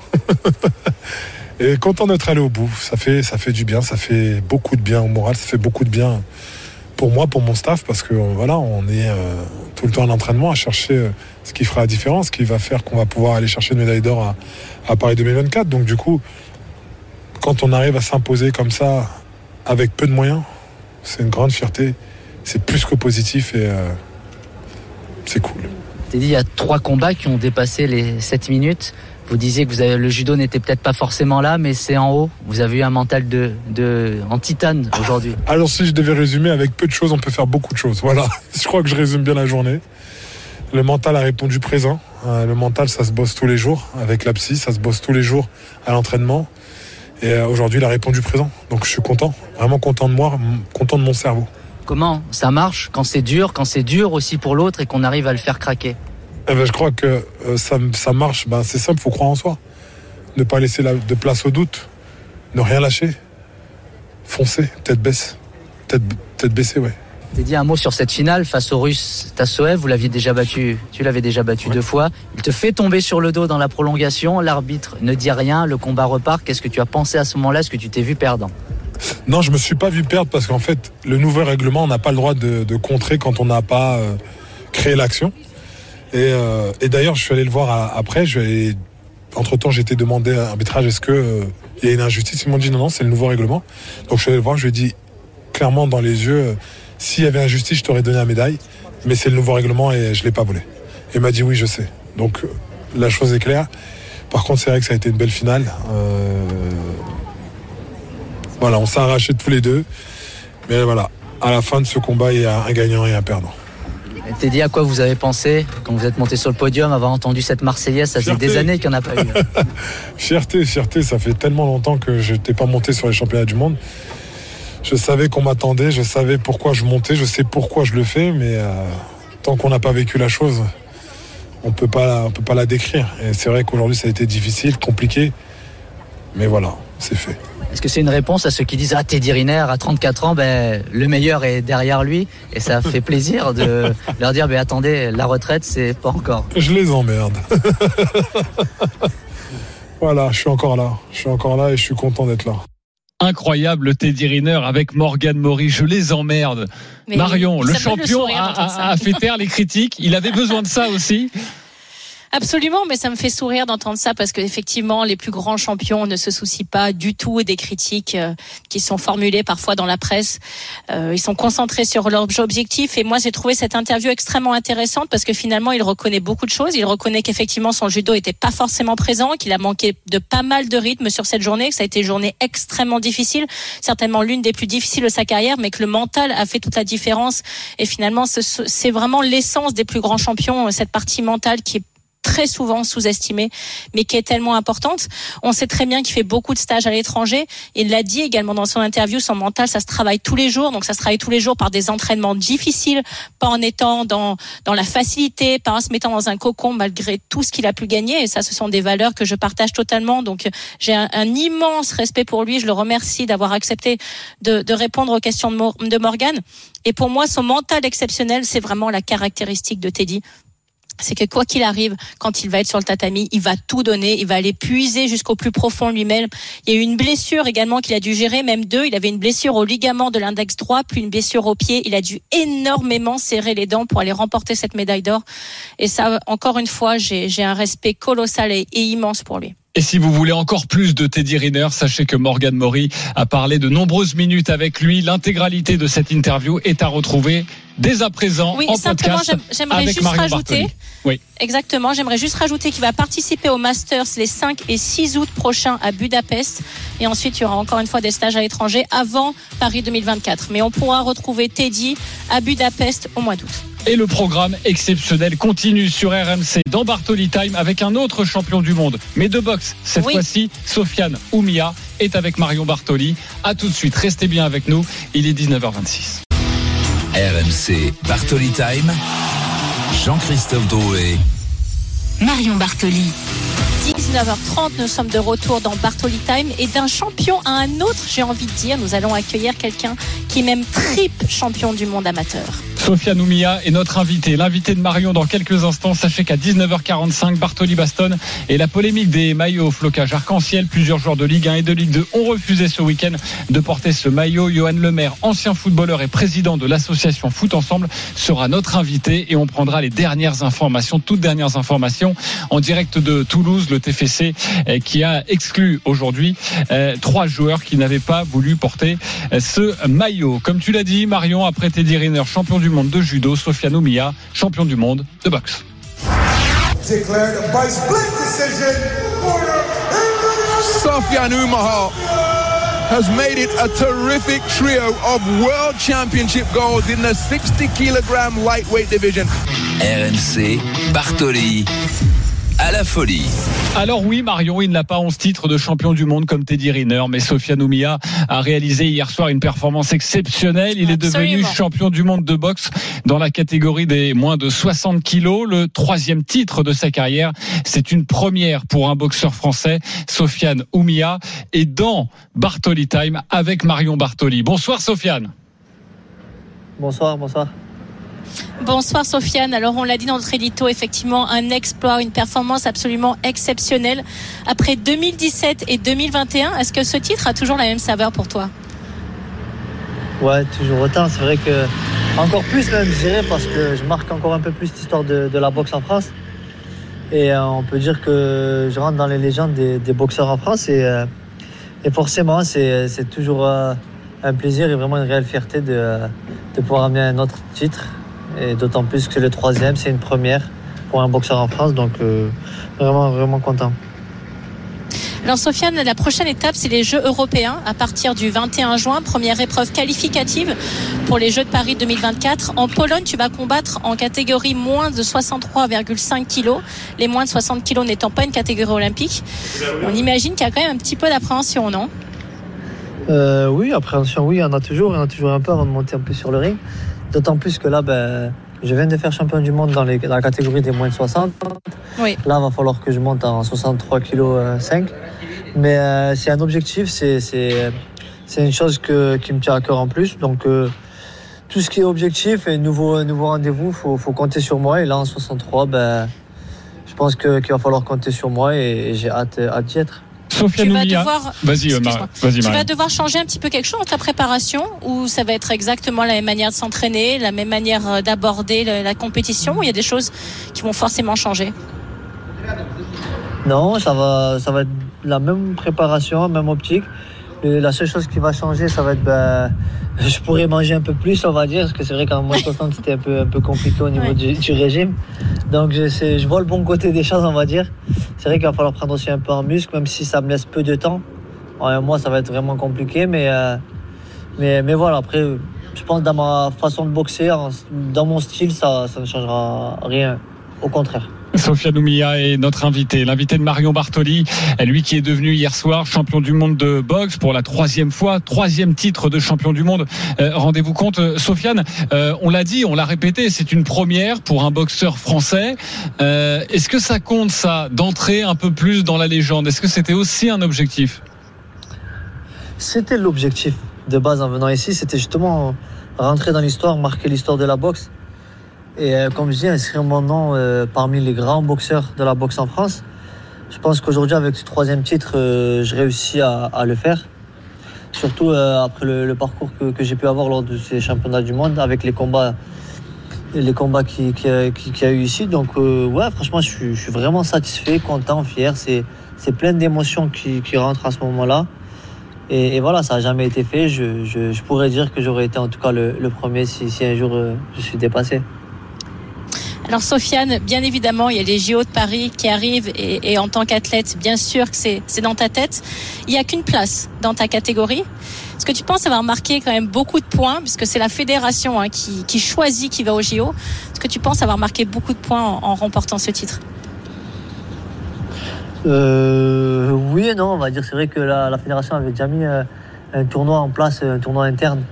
[LAUGHS] Et content d'être allé au bout. Ça fait, ça fait du bien, ça fait beaucoup de bien au moral, ça fait beaucoup de bien pour moi, pour mon staff, parce que voilà, on est euh, tout le temps à l'entraînement à chercher euh, ce qui fera la différence, ce qui va faire qu'on va pouvoir aller chercher une médaille d'or à, à Paris 2024. Donc du coup, quand on arrive à s'imposer comme ça, avec peu de moyens, c'est une grande fierté. C'est plus que positif et euh, c'est cool. Il y a trois combats qui ont dépassé les 7 minutes. Vous disiez que le judo n'était peut-être pas forcément là, mais c'est en haut. Vous avez eu un mental de, en titane aujourd'hui. Alors si je devais résumer, avec peu de choses, on peut faire beaucoup de choses. Voilà, [LAUGHS] je crois que je résume bien la journée. Le mental a répondu présent. Euh, le mental, ça se bosse tous les jours. Avec la psy, ça se bosse tous les jours à l'entraînement. Et euh, aujourd'hui, il a répondu présent. Donc je suis content, vraiment content de moi, content de mon cerveau. Comment ça marche quand c'est dur, quand c'est dur aussi pour l'autre et qu'on arrive à le faire craquer Eh ben, je crois que euh, ça, ça marche. Ben, c'est simple, faut croire en soi. Ne pas laisser la- de place au doute. Ne rien lâcher. Foncer, tête baisse. Tête, tête baissée, ouais. Teddy, un mot sur cette finale face au Russe Tassoev. Vous l'aviez déjà battu, tu l'avais déjà battu Ouais. deux fois. Il te fait tomber sur le dos dans la prolongation. L'arbitre ne dit rien. Le combat repart. Qu'est-ce que tu as pensé à ce moment-là? Est-ce que tu t'es vu perdant? Non, je me suis pas vu perdre parce qu'en fait, le nouveau règlement, on n'a pas le droit de, contrer quand on n'a pas euh, créé l'action. Et, euh, et d'ailleurs, je suis allé le voir à- après. Entre temps, été demandé à l'arbitrage est-ce que euh, il y a une injustice? Ils m'ont dit non, non, c'est le nouveau règlement. Donc je suis allé le voir. Je lui ai dit clairement dans les yeux euh, s'il y avait injustice, je t'aurais donné la médaille. Mais c'est le nouveau règlement et je l'ai pas volé. Et il m'a dit oui, je sais. Donc euh, la chose est claire. Par contre, c'est vrai que ça a été une belle finale. Euh, voilà, on s'est arrachés tous les deux. Mais voilà, à la fin de ce combat, il y a un gagnant et un perdant. Teddy, à quoi vous avez pensé quand vous êtes monté sur le podium, avoir entendu cette Marseillaise? Ça Fierté. des années qu'il n'y en a pas eu. [LAUGHS] Fierté, fierté, ça fait tellement longtemps que je n'étais pas monté sur les championnats du monde. je savais qu'on m'attendait, je savais pourquoi je montais, je sais pourquoi je le fais, mais euh, tant qu'on n'a pas vécu la chose, on on peut pas la décrire. Et c'est vrai qu'aujourd'hui, ça a été difficile, compliqué, mais voilà, c'est fait. Est-ce que c'est une réponse à ceux qui disent Ah, Teddy Riner, à 34 ans, ben, le meilleur est derrière lui Et ça [LAUGHS] fait plaisir de leur dire ben, Attendez, la retraite, c'est pas encore. Je les emmerde. [LAUGHS] voilà, je suis encore là. Je suis encore là et je suis content d'être là. Incroyable Teddy Riner avec Morgan Maury, je les emmerde. Mais Marion, le champion sourire a, d'entendre ça. a- a fait taire les critiques. Il avait besoin de ça aussi. [LAUGHS] Absolument, mais ça me fait sourire d'entendre ça parce qu'effectivement, les plus grands champions ne se soucient pas du tout des critiques euh, qui sont formulées parfois dans la presse. Euh, ils sont concentrés sur leurs objectifs et moi, j'ai trouvé cette interview extrêmement intéressante parce que finalement, il reconnaît beaucoup de choses. Il reconnaît qu'effectivement, son judo était pas forcément présent, qu'il a manqué de pas mal de rythme sur cette journée, que ça a été une journée extrêmement difficile, certainement l'une des plus difficiles de sa carrière, mais que le mental a fait toute la différence. Et finalement, ce- ce- c'est vraiment l'essence des plus grands champions, cette partie mentale qui est très souvent sous-estimée, mais qui est tellement importante. On sait très bien qu'il fait beaucoup de stages à l'étranger. Il l'a dit également dans son interview, son mental, ça se travaille tous les jours. Donc ça se travaille tous les jours par des entraînements difficiles, pas en étant dans, dans la facilité, pas en se mettant dans un cocon malgré tout ce qu'il a pu gagner. Et ça, ce sont des valeurs que je partage totalement. Donc j'ai un, immense respect pour lui. Je le remercie d'avoir accepté de, de répondre aux questions de, Mor- de Morgan. Et pour moi, son mental exceptionnel, c'est vraiment la caractéristique de Teddy c'est que quoi qu'il arrive, quand il va être sur le tatami, il va tout donner, il va aller puiser jusqu'au plus profond lui-même. Il y a eu une blessure également qu'il a dû gérer, même deux. Il avait une blessure au ligament de l'index droit, puis une blessure au pied. Il a dû énormément serrer les dents pour aller remporter cette médaille d'or. Et ça, encore une fois, j'ai j'ai un respect colossal et, et immense pour lui. Et si vous voulez encore plus de Teddy Riner, sachez que Morgan Maury a parlé de nombreuses minutes avec lui. L'intégralité de cette interview est à retrouver dès à présent Oui, en simplement, podcast j'aimerais juste rajouter. Bartoli. Oui. Exactement. J'aimerais juste rajouter qu'il va participer au Masters les 5 et 6 août prochains à Budapest. Et ensuite, il y aura encore une fois des stages à l'étranger avant Paris 2024. Mais on pourra retrouver Teddy à Budapest au mois d'août. Et le programme exceptionnel continue sur RMC dans Bartoli Time avec un autre champion du monde, mais de boxe. Cette Oui. fois-ci, Sofiane Oumia est avec Marion Bartoli. À tout de suite, restez bien avec nous. Il est 19h26. RMC Bartoli Time. Jean-Christophe Drouet. Marion Bartoli. 19h30, nous sommes de retour dans Bartoli Time et d'un champion à un autre, j'ai envie de dire, nous allons accueillir quelqu'un qui est même triple champion du monde amateur. Sofiane Oumia est notre invité. L'invité de Marion dans quelques instants. Sachez qu'à 19h45, Bartoli Baston et la polémique des maillots au flocage arc-en-ciel. Plusieurs joueurs de Ligue 1 et de Ligue 2 ont refusé ce week-end de porter ce maillot. Johan Lemaire, ancien footballeur et président de l'association Foot Ensemble, sera notre invité et on prendra les dernières informations, toutes dernières informations en direct de Toulouse, le TFC euh, qui a exclu aujourd'hui euh, trois joueurs qui n'avaient pas voulu porter euh, ce maillot. Comme tu l'as dit, Marion, après Teddy Riner, champion du monde de judo, Sofiane Oumia, champion du monde de boxe. declared by split decision. Sofiane Umaha has made it a terrific trio of world championship goals in the 60 kilogram lightweight division. RMC Bartoli. À la folie. Alors oui, Marion, il n'a pas 11 titres de champion du monde comme Teddy Riner, mais Sofiane Oumia a réalisé hier soir une performance exceptionnelle. Il est devenu champion du monde de boxe dans la catégorie des moins de 60 kilos, le troisième titre de sa carrière. C'est une première pour un boxeur français. Sofiane Oumia est dans Bartoli Time avec Marion Bartoli. Bonsoir Sofiane. Bonsoir, bonsoir. Bonsoir Sofiane. Alors on l'a dit dans notre édito, effectivement un exploit, une performance absolument exceptionnelle. Après 2017 et 2021, est-ce que ce titre a toujours la même saveur pour toi? Ouais, toujours autant. C'est vrai que encore plus même, je dirais, parce que je marque encore un peu plus l'histoire de, la boxe en France. Et euh, on peut dire que je rentre dans les légendes des, boxeurs en France. Et, euh, forcément, c'est toujours euh, un plaisir et vraiment une réelle fierté de pouvoir amener un autre titre. Et d'autant plus que le troisième, c'est une première pour un boxeur en France. Donc euh, vraiment, vraiment content. Alors Sofiane, la prochaine étape, c'est les Jeux européens à partir du 21 juin. Première épreuve qualificative pour les Jeux de Paris 2024. En Pologne, tu vas combattre en catégorie moins de 63,5 kilos. Les moins de 60 kilos n'étant pas une catégorie olympique. On imagine qu'il y a quand même un petit peu d'appréhension, non? Euh, oui, appréhension, oui, il y en a toujours. Il y en a toujours un peu avant de monter un peu sur le ring. D'autant plus que là, ben, je viens de faire champion du monde dans, les- dans la catégorie des moins de 60. Oui. Là, il va falloir que je monte en 63 kg 5. Mais euh, c'est un objectif, c'est, c'est, c'est une chose que, qui me tient à cœur en plus. Donc, euh, tout ce qui est objectif et nouveau, nouveau rendez-vous, il faut, faut compter sur moi. Et là, en 63, ben, je pense que, qu'il va falloir compter sur moi et, et j'ai hâte, hâte d'y être. Tu vas devoir- Vas-y, euh, vas-y, Tu vas devoir changer un petit peu quelque chose dans ta préparation ou ça va être exactement la même manière de s'entraîner, la même manière euh, d'aborder la compétition ou il y a des choses qui vont forcément changer? Non, ça va, ça va être la même préparation, même optique. Et la seule chose qui va changer, ça va être, ben, je pourrais manger un peu plus, on va dire, parce que c'est vrai qu'en moins 60, c'était un peu, un peu compliqué au niveau Ouais. du, du régime. Donc, je, sais- je vois le bon côté des choses, on va dire. C'est vrai qu'il va falloir prendre aussi un peu en muscle, même si ça me laisse peu de temps. En un mois, ça va être vraiment compliqué, mais, euh, mais, mais voilà, après, je pense dans ma façon de boxer, dans mon style, ça, ça ne changera rien. Au contraire. Sofiane Oumia est notre invité, l'invité de Marion Bartoli, lui qui est devenu hier soir champion du monde de boxe pour la troisième fois, troisième titre de champion du monde. Euh, Rendez-vous compte, euh, Sofiane, euh, on l'a dit, on l'a répété, c'est une première pour un boxeur français. Est-ce que ça compte ça, d'entrer un peu plus dans la légende? Est-ce que c'était aussi un objectif? C'était l'objectif de base en venant ici, c'était justement rentrer dans l'histoire, marquer l'histoire de la boxe. Et euh, comme je dis, inscrire mon nom euh, parmi les grands boxeurs de la boxe en France. Je pense qu'aujourd'hui, avec ce troisième titre, euh, je réussis à, à le faire. Surtout euh, après le, le parcours que, que j'ai pu avoir lors de ces championnats du monde, avec les combats, les combats qu'il qui, qui- qu'il y a eu ici. Donc, euh, ouais, franchement, je suis, je suis vraiment satisfait, content, fier. C'est c'est plein d'émotions qui, qui rentrent à ce moment-là. Et, et voilà, ça n'a jamais été fait. Je, je- je pourrais dire que j'aurais été en tout cas le, le premier si, si un jour euh, je suis dépassé. Alors Sofiane, bien évidemment, il y a les JO de Paris qui arrivent et, en tant qu'athlète, bien sûr que c'est dans ta tête. Il n'y a qu'une place dans ta catégorie. Est-ce que tu penses avoir marqué quand même beaucoup de points, puisque c'est la fédération hein, qui, choisit qui va aux JO Est-ce que tu penses avoir marqué beaucoup de points en, remportant ce titre? Euh, oui et non, on va dire. C'est vrai que la, la fédération avait déjà mis euh, un tournoi en place, un tournoi interne,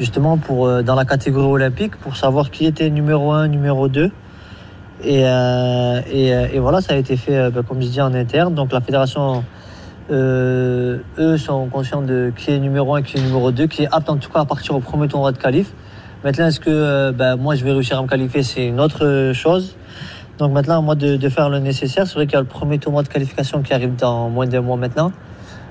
justement pour, euh, dans la catégorie olympique, pour savoir qui était numéro 1, numéro 2. Et, euh, et, euh, et voilà, ça a été fait, euh, ben, comme je dis, en interne. Donc la fédération, eux, sont conscients de qui est numéro 1, qui est numéro 2, qui est apte en tout cas à partir au premier tournoi de qualif. Maintenant, est-ce que ben, moi je vais réussir à me qualifier C'est une autre chose. Donc maintenant, moi de, de faire le nécessaire. C'est vrai qu'il y a le premier tournoi de qualification qui arrive dans moins d'un mois maintenant.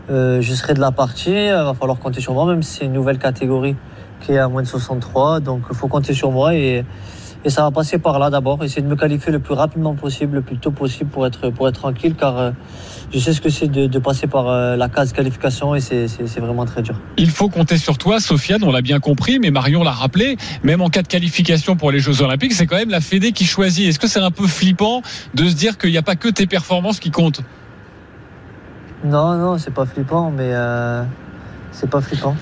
Euh, je serai de la partie. Il va falloir compter sur moi, même si c'est une nouvelle catégorie qui est à moins de 63. Donc il faut compter sur moi et, et ça va passer par là d'abord. Essayer de me qualifier le plus rapidement possible, le plus tôt possible pour être, pour être tranquille car euh, je sais ce que c'est de, de passer par euh, la case qualification et c'est vraiment très dur. Il faut compter sur toi, Sofiane, on l'a bien compris, mais Marion l'a rappelé, même en cas de qualification pour les Jeux Olympiques, c'est quand même la Fédé qui choisit. Est-ce que c'est un peu flippant de se dire qu'il n'y a pas que tes performances qui comptent? Non, non, c'est pas flippant, mais euh, c'est pas flippant.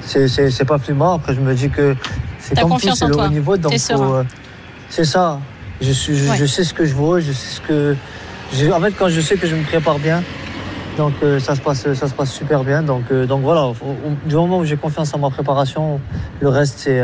C'est pas flippant. Après, je me dis que c'est comme confiance en le toi. haut niveau. Donc, euh, c'est ça. Je, suis, je, Ouais. je sais ce que je vaux, je sais ce que. je- en fait, quand je sais que je me prépare bien, donc euh, ça, se passe, ça se passe super bien. Donc, euh, donc voilà, du moment où j'ai confiance en ma préparation, le reste, c'est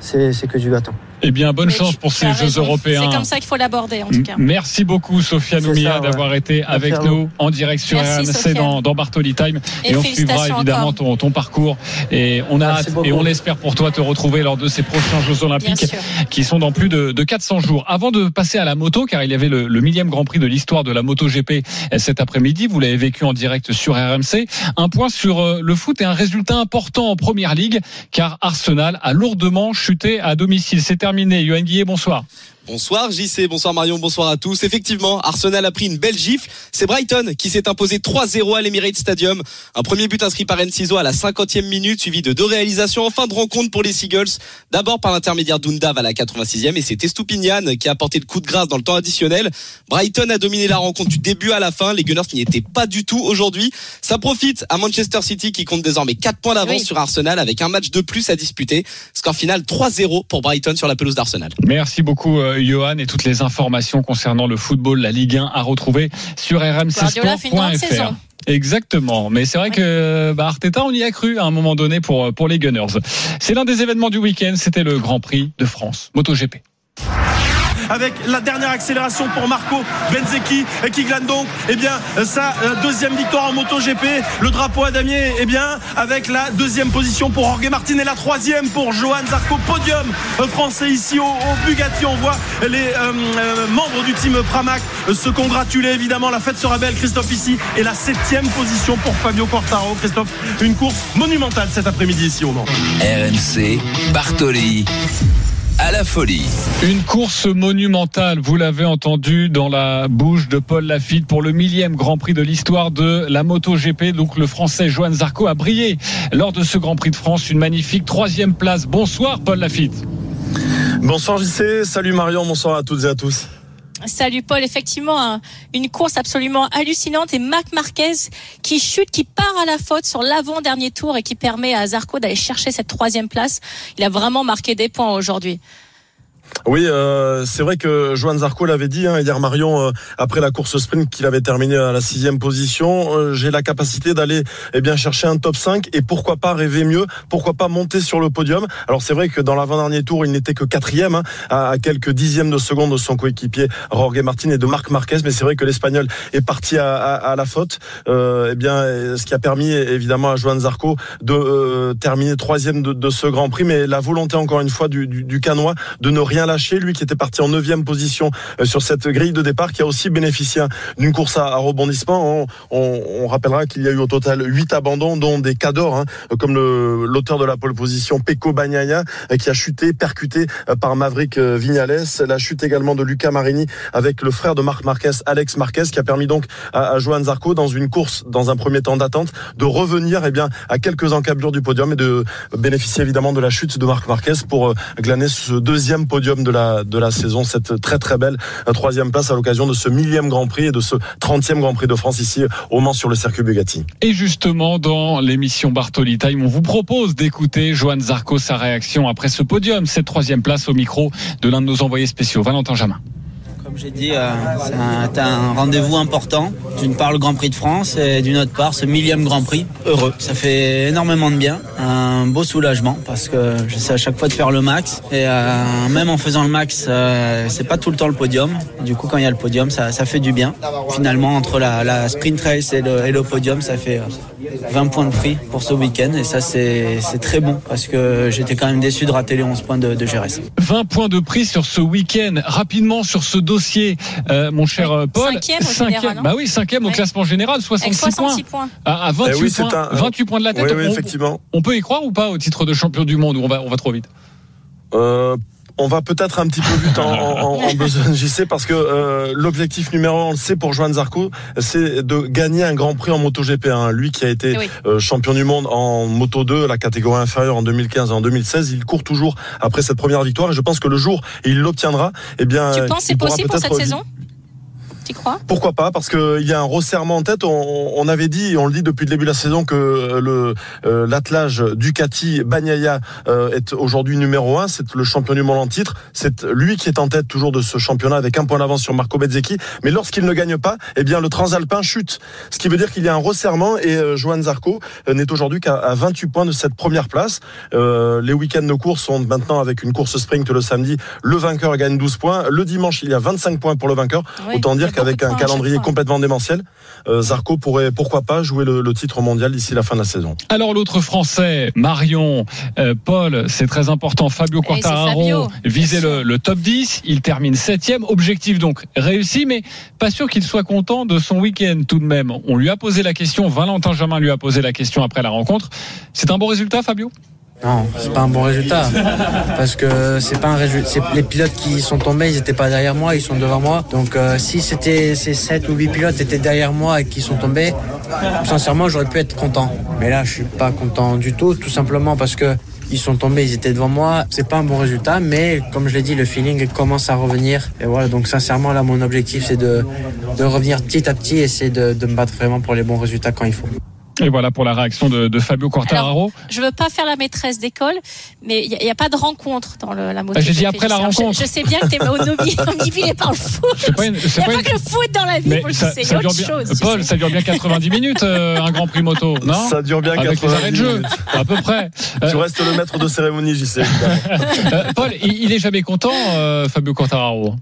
c'est c'est que du gâteau. Eh bien, bonne Mais chance pour ces Jeux raison. européens. C'est comme ça qu'il faut l'aborder en tout cas. Merci beaucoup Sofiane C'est Oumia ça, ouais. d'avoir été avec nous en direct sur RMC dans, dans Bartoli Time Et et, on suivra évidemment ton, ton parcours et on a Merci hâte beaucoup. et on espère pour toi te retrouver lors de ces prochains Jeux Olympiques qui sont dans plus de, de 400 jours. Avant de passer à la moto, car il y avait le, le millième Grand Prix de l'histoire de la moto GP cet après-midi, vous l'avez vécu en direct sur RMC. Un point sur euh, le foot et un résultat important en Première Ligue, car Arsenal a lourdement chuté à domicile. Terminé. Yoann Guillet, bonsoir. Bonsoir JC, bonsoir Marion, bonsoir à tous. Effectivement, Arsenal a pris une belle gifle. C'est Brighton qui s'est imposé 3-0 à l'Emirates Stadium. Un premier but inscrit par Enciso à la 50e minute, suivi de deux réalisations en fin de rencontre pour les Seagulls. D'abord par l'intermédiaire d'Undav à la 86e et c'est Estupinian qui a apporté le coup de grâce dans le temps additionnel. Brighton a dominé la rencontre du début à la fin. Les Gunners n'y étaient pas du tout aujourd'hui. Ça profite à Manchester City qui compte désormais 4 points d'avance Oui. sur Arsenal avec un match de plus à disputer. Score final 3-0 pour Brighton sur la pelouse d'Arsenal. Merci beaucoup, euh, Johan, et toutes les informations concernant le football, la Ligue 1 à retrouver sur rmcsport.fr. Exactement. Mais c'est vrai que bah, Arteta, on y a cru à un moment donné pour, pour les Gunners. C'est l'un des événements du week-end. C'était le Grand Prix de France, MotoGP avec la dernière accélération pour Marco Benzeki qui glane donc eh bien, sa euh, deuxième victoire en MotoGP. Le drapeau à damier eh bien, avec la deuxième position pour Jorge Martin et la troisième pour Johan Zarco. Podium français ici au, Bugatti. On voit les euh, euh, membres du team Pramac se congratuler évidemment. La fête sera belle, Christophe ici. Et la septième position pour Fabio Quartaro. Christophe, une course monumentale cet après-midi ici au Mans. RMC, Bartoli à la folie. Une course monumentale, vous l'avez entendu dans la bouche de Paul Lafitte pour le millième Grand Prix de l'histoire de la MotoGP. Donc le Français Johan Zarco a brillé lors de ce Grand Prix de France. Une magnifique troisième place. Bonsoir Paul Lafitte. Bonsoir JC, salut Marion, bonsoir à toutes et à tous. Salut Paul, effectivement une course absolument hallucinante et Marc Marquez qui chute, qui part à la faute sur l'avant-dernier tour et qui permet à Zarco d'aller chercher cette troisième place. Il a vraiment marqué des points aujourd'hui. Oui, euh, c'est vrai que Joan Zarco l'avait dit hein, hier Marion euh, après la course sprint qu'il avait terminé à la sixième position. Euh, j'ai la capacité d'aller eh bien chercher un top 5 et pourquoi pas rêver mieux, pourquoi pas monter sur le podium. Alors c'est vrai que dans l'avant-dernier tour il n'était que quatrième hein, à, quelques dixièmes de seconde de son coéquipier Jorge Martin et de Marc Marquez, mais c'est vrai que l'Espagnol est parti à, la faute. eh bien, ce qui a permis évidemment à Joan Zarco de terminer troisième de, de, ce Grand Prix, mais la volonté encore une fois du, du, du canois de ne rien lâché. Lui qui était parti en neuvième position euh, sur cette grille de départ, qui a aussi bénéficié d'une course à, rebondissement. On, rappellera qu'il y a eu au total huit abandons, dont des cadors, hein, comme l'auteur de la pole position, Pecco Bagnaia, euh, qui a chuté, percuté euh, par Maverick Vignales. La chute également de Luca Marini avec le frère de Marc Marquez, Alex Marquez, qui a permis donc à, à Johan Zarco, dans une course, dans un premier temps d'attente, de revenir eh bien, à quelques encablures du podium et de bénéficier évidemment de la chute de Marc Marquez pour glaner ce deuxième podium de la, saison, cette très très belle euh, troisième place à l'occasion de ce millième Grand Prix et de ce 30e Grand Prix de France ici au Mans sur le circuit Bugatti. Et justement, dans l'émission Bartoli Time, on vous propose d'écouter Johan Zarco, sa réaction après ce podium, cette troisième place au micro de l'un de nos envoyés spéciaux, Valentin Jamin. J'ai dit, euh, c'est un, rendez-vous important. D'une part le Grand Prix de France et d'une autre part ce millième Grand Prix. Heureux. Ça fait énormément de bien. Un beau soulagement parce que j'essaie à chaque fois de faire le max. Et euh, même en faisant le max, euh, c'est pas tout le temps le podium. Du coup, quand il y a le podium, ça, fait du bien. Finalement, entre la, sprint race et le, podium, ça fait 20 points de prix pour ce week-end. Et ça, c'est très bon parce que j'étais quand même déçu de rater les 11 points de, de GRS. 20 points de prix sur ce week-end. Rapidement sur ce dossier dossier, euh, mon cher euh, Paul. Cinquième, au cinquième bah oui, cinquième au classement général, 66, points. À, 28, eh points, 28 points de la tête. Oui, on, effectivement. On peut y croire ou pas au titre de champion du monde ou on va, on va trop vite? Euh, on va peut-être un petit peu vite en, en, en besoin JC parce que euh, l'objectif numéro un, on le sait pour Joan Zarco, c'est de gagner un Grand Prix en MotoGP. Hein. Lui qui a été euh, champion du monde en Moto 2, la catégorie inférieure en 2015 et en 2016, il court toujours après cette première victoire et je pense que le jour où il l'obtiendra, eh bien, tu penses c'est possible pour cette saison? Pourquoi pas? Parce qu'il y a un resserrement en tête. On, avait dit, on le dit depuis le début de la saison, que le euh, l'attelage Ducati Bagnaia euh, est aujourd'hui numéro un. C'est le champion du monde en titre. C'est lui qui est en tête toujours de ce championnat avec un point d'avance sur Marco Bezzecchi. Mais lorsqu'il ne gagne pas, eh bien le Transalpin chute. Ce qui veut dire qu'il y a un resserrement et euh, Johan Zarco euh, n'est aujourd'hui qu'à 28 points de cette première place. les week-ends de course sont maintenant avec une course sprint le samedi. Le vainqueur gagne 12 points. Le dimanche, il y a 25 points pour le vainqueur. Autant dire avec un calendrier complètement démentiel, euh, Zarco pourrait pourquoi pas jouer le, titre mondial d'ici la fin de la saison. Alors l'autre Français, Marion, euh, Paul, c'est très important. Fabio eh, Quartararo visait le, top 10, il termine septième. Objectif donc réussi, mais pas sûr qu'il soit content de son week-end tout de même. On lui a posé la question, Valentin Jamin lui a posé la question après la rencontre. C'est un bon résultat, Fabio? Non, c'est pas un bon résultat. Parce que c'est pas un résultat. Les pilotes qui sont tombés, ils étaient pas derrière moi, ils sont devant moi. Donc euh, si c'était ces 7 ou 8 pilotes étaient derrière moi et qui sont tombés, sincèrement, j'aurais pu être content. Mais là, je suis pas content du tout, tout simplement parce que ils sont tombés, ils étaient devant moi. C'est pas un bon résultat, mais comme je l'ai dit, le feeling commence à revenir. Et voilà, donc sincèrement, là, mon objectif, c'est de, de revenir petit à petit et c'est de, de me battre vraiment pour les bons résultats quand il faut. Et voilà pour la réaction de, de Fabio Quartararo. Je veux pas faire la maîtresse d'école, mais il n'y a, a, pas de rencontre dans le, la moto. Ah, J'ai dit après la rencontre. Je, je, sais bien que t'es omnibulé [LAUGHS] par le foot. Il n'y a pas, une... que le foot dans la vie, mais faut ça, le ça autre bien, chose. Paul, ça dure bien 90 minutes, euh, un Grand Prix moto, [LAUGHS] non Ça dure bien Avec 90 les arrêts de jeu, minutes. à peu près. Tu restes le maître de cérémonie, j'y sais. [LAUGHS] Euh, Paul, il, il est jamais content, euh, Fabio Quartararo.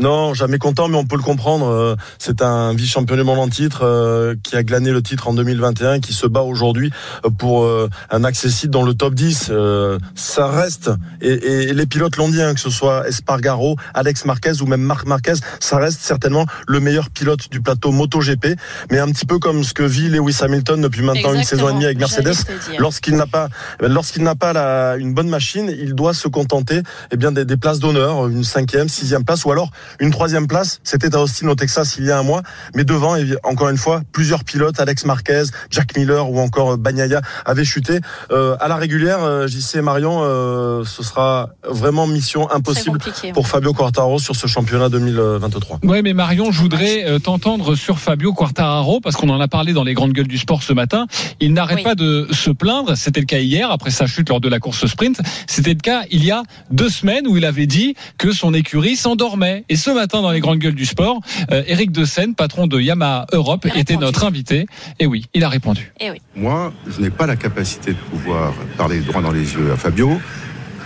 Non, jamais content, mais on peut le comprendre. Euh, C'est un vice-champion du monde en titre euh, qui a glané le titre en 2021 et qui se bat aujourd'hui euh, pour un accessible dans le top 10. Euh, ça reste, et, les pilotes l'ont dit, hein, que ce soit Espargaro, Alex Marquez ou même Marc Marquez, ça reste certainement le meilleur pilote du plateau MotoGP. Mais un petit peu comme ce que vit Lewis Hamilton depuis maintenant une saison et demie avec Mercedes, lorsqu'il n'a pas, lorsqu'il n'a pas la, une bonne machine, il doit se contenter eh bien des, des places d'honneur, une cinquième, sixième place, ou alors une troisième place, c'était à Austin au Texas il y a un mois, mais devant, encore une fois, plusieurs pilotes, Alex Marquez, Jack Miller ou encore Bagnaia avaient chuté. Euh, à la régulière, euh, JC et Marion, euh, ce sera vraiment mission impossible pour Fabio Quartararo sur ce championnat 2023. Oui, mais Marion, je voudrais euh, t'entendre sur Fabio Quartararo, parce qu'on en a parlé dans les grandes gueules du sport ce matin. Il n'arrête oui. pas de se plaindre, c'était le cas hier, après sa chute lors de la course sprint, c'était le cas il y a deux semaines où il avait dit que son écurie s'endormait. Et ce matin, dans les grandes gueules du sport, euh, Eric De Seine, patron de Yamaha Europe, était notre invité. Et oui, il a répondu. Et oui. Moi, je n'ai pas la capacité de pouvoir parler droit dans les yeux à Fabio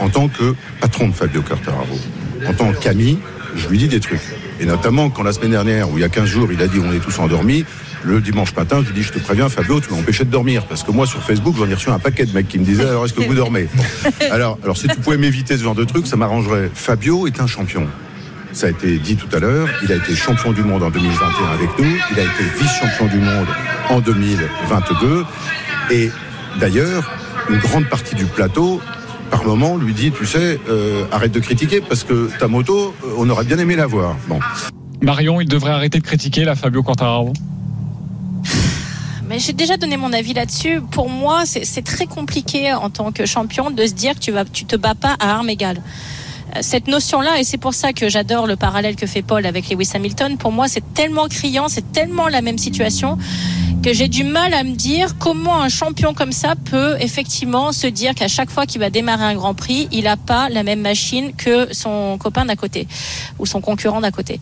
en tant que patron de Fabio Quartararo. En tant qu'ami, je lui dis des trucs. Et notamment quand la semaine dernière, ou il y a 15 jours, il a dit on est tous endormis, le dimanche matin, je lui dis je te préviens Fabio, tu m'as empêché de dormir. Parce que moi sur Facebook, j'en ai reçu un paquet de mecs qui me disaient alors est-ce que vous dormez? [LAUGHS] Alors, alors si tu pouvais m'éviter ce genre de trucs, ça m'arrangerait. Fabio est un champion. Ça a été dit tout à l'heure, il a été champion du monde en 2021 avec nous, il a été vice-champion du monde en 2022. Et d'ailleurs, une grande partie du plateau, par moment, lui dit, tu sais, euh, arrête de critiquer parce que ta moto, on aurait bien aimé la voir. Bon. Marion, il devrait arrêter de critiquer la Fabio Quartararo? Mais j'ai déjà donné mon avis là-dessus. Pour moi, c'est très compliqué en tant que champion de se dire que tu vas, tu te bats pas à armes égales cette notion-là, et c'est pour ça que j'adore le parallèle que fait Paul avec Lewis Hamilton, pour moi c'est tellement criant, c'est tellement la même situation que j'ai du mal à me dire comment un champion comme ça peut effectivement se dire qu'à chaque fois qu'il va démarrer un Grand Prix, il n'a pas la même machine que son copain d'à côté ou son concurrent d'à côté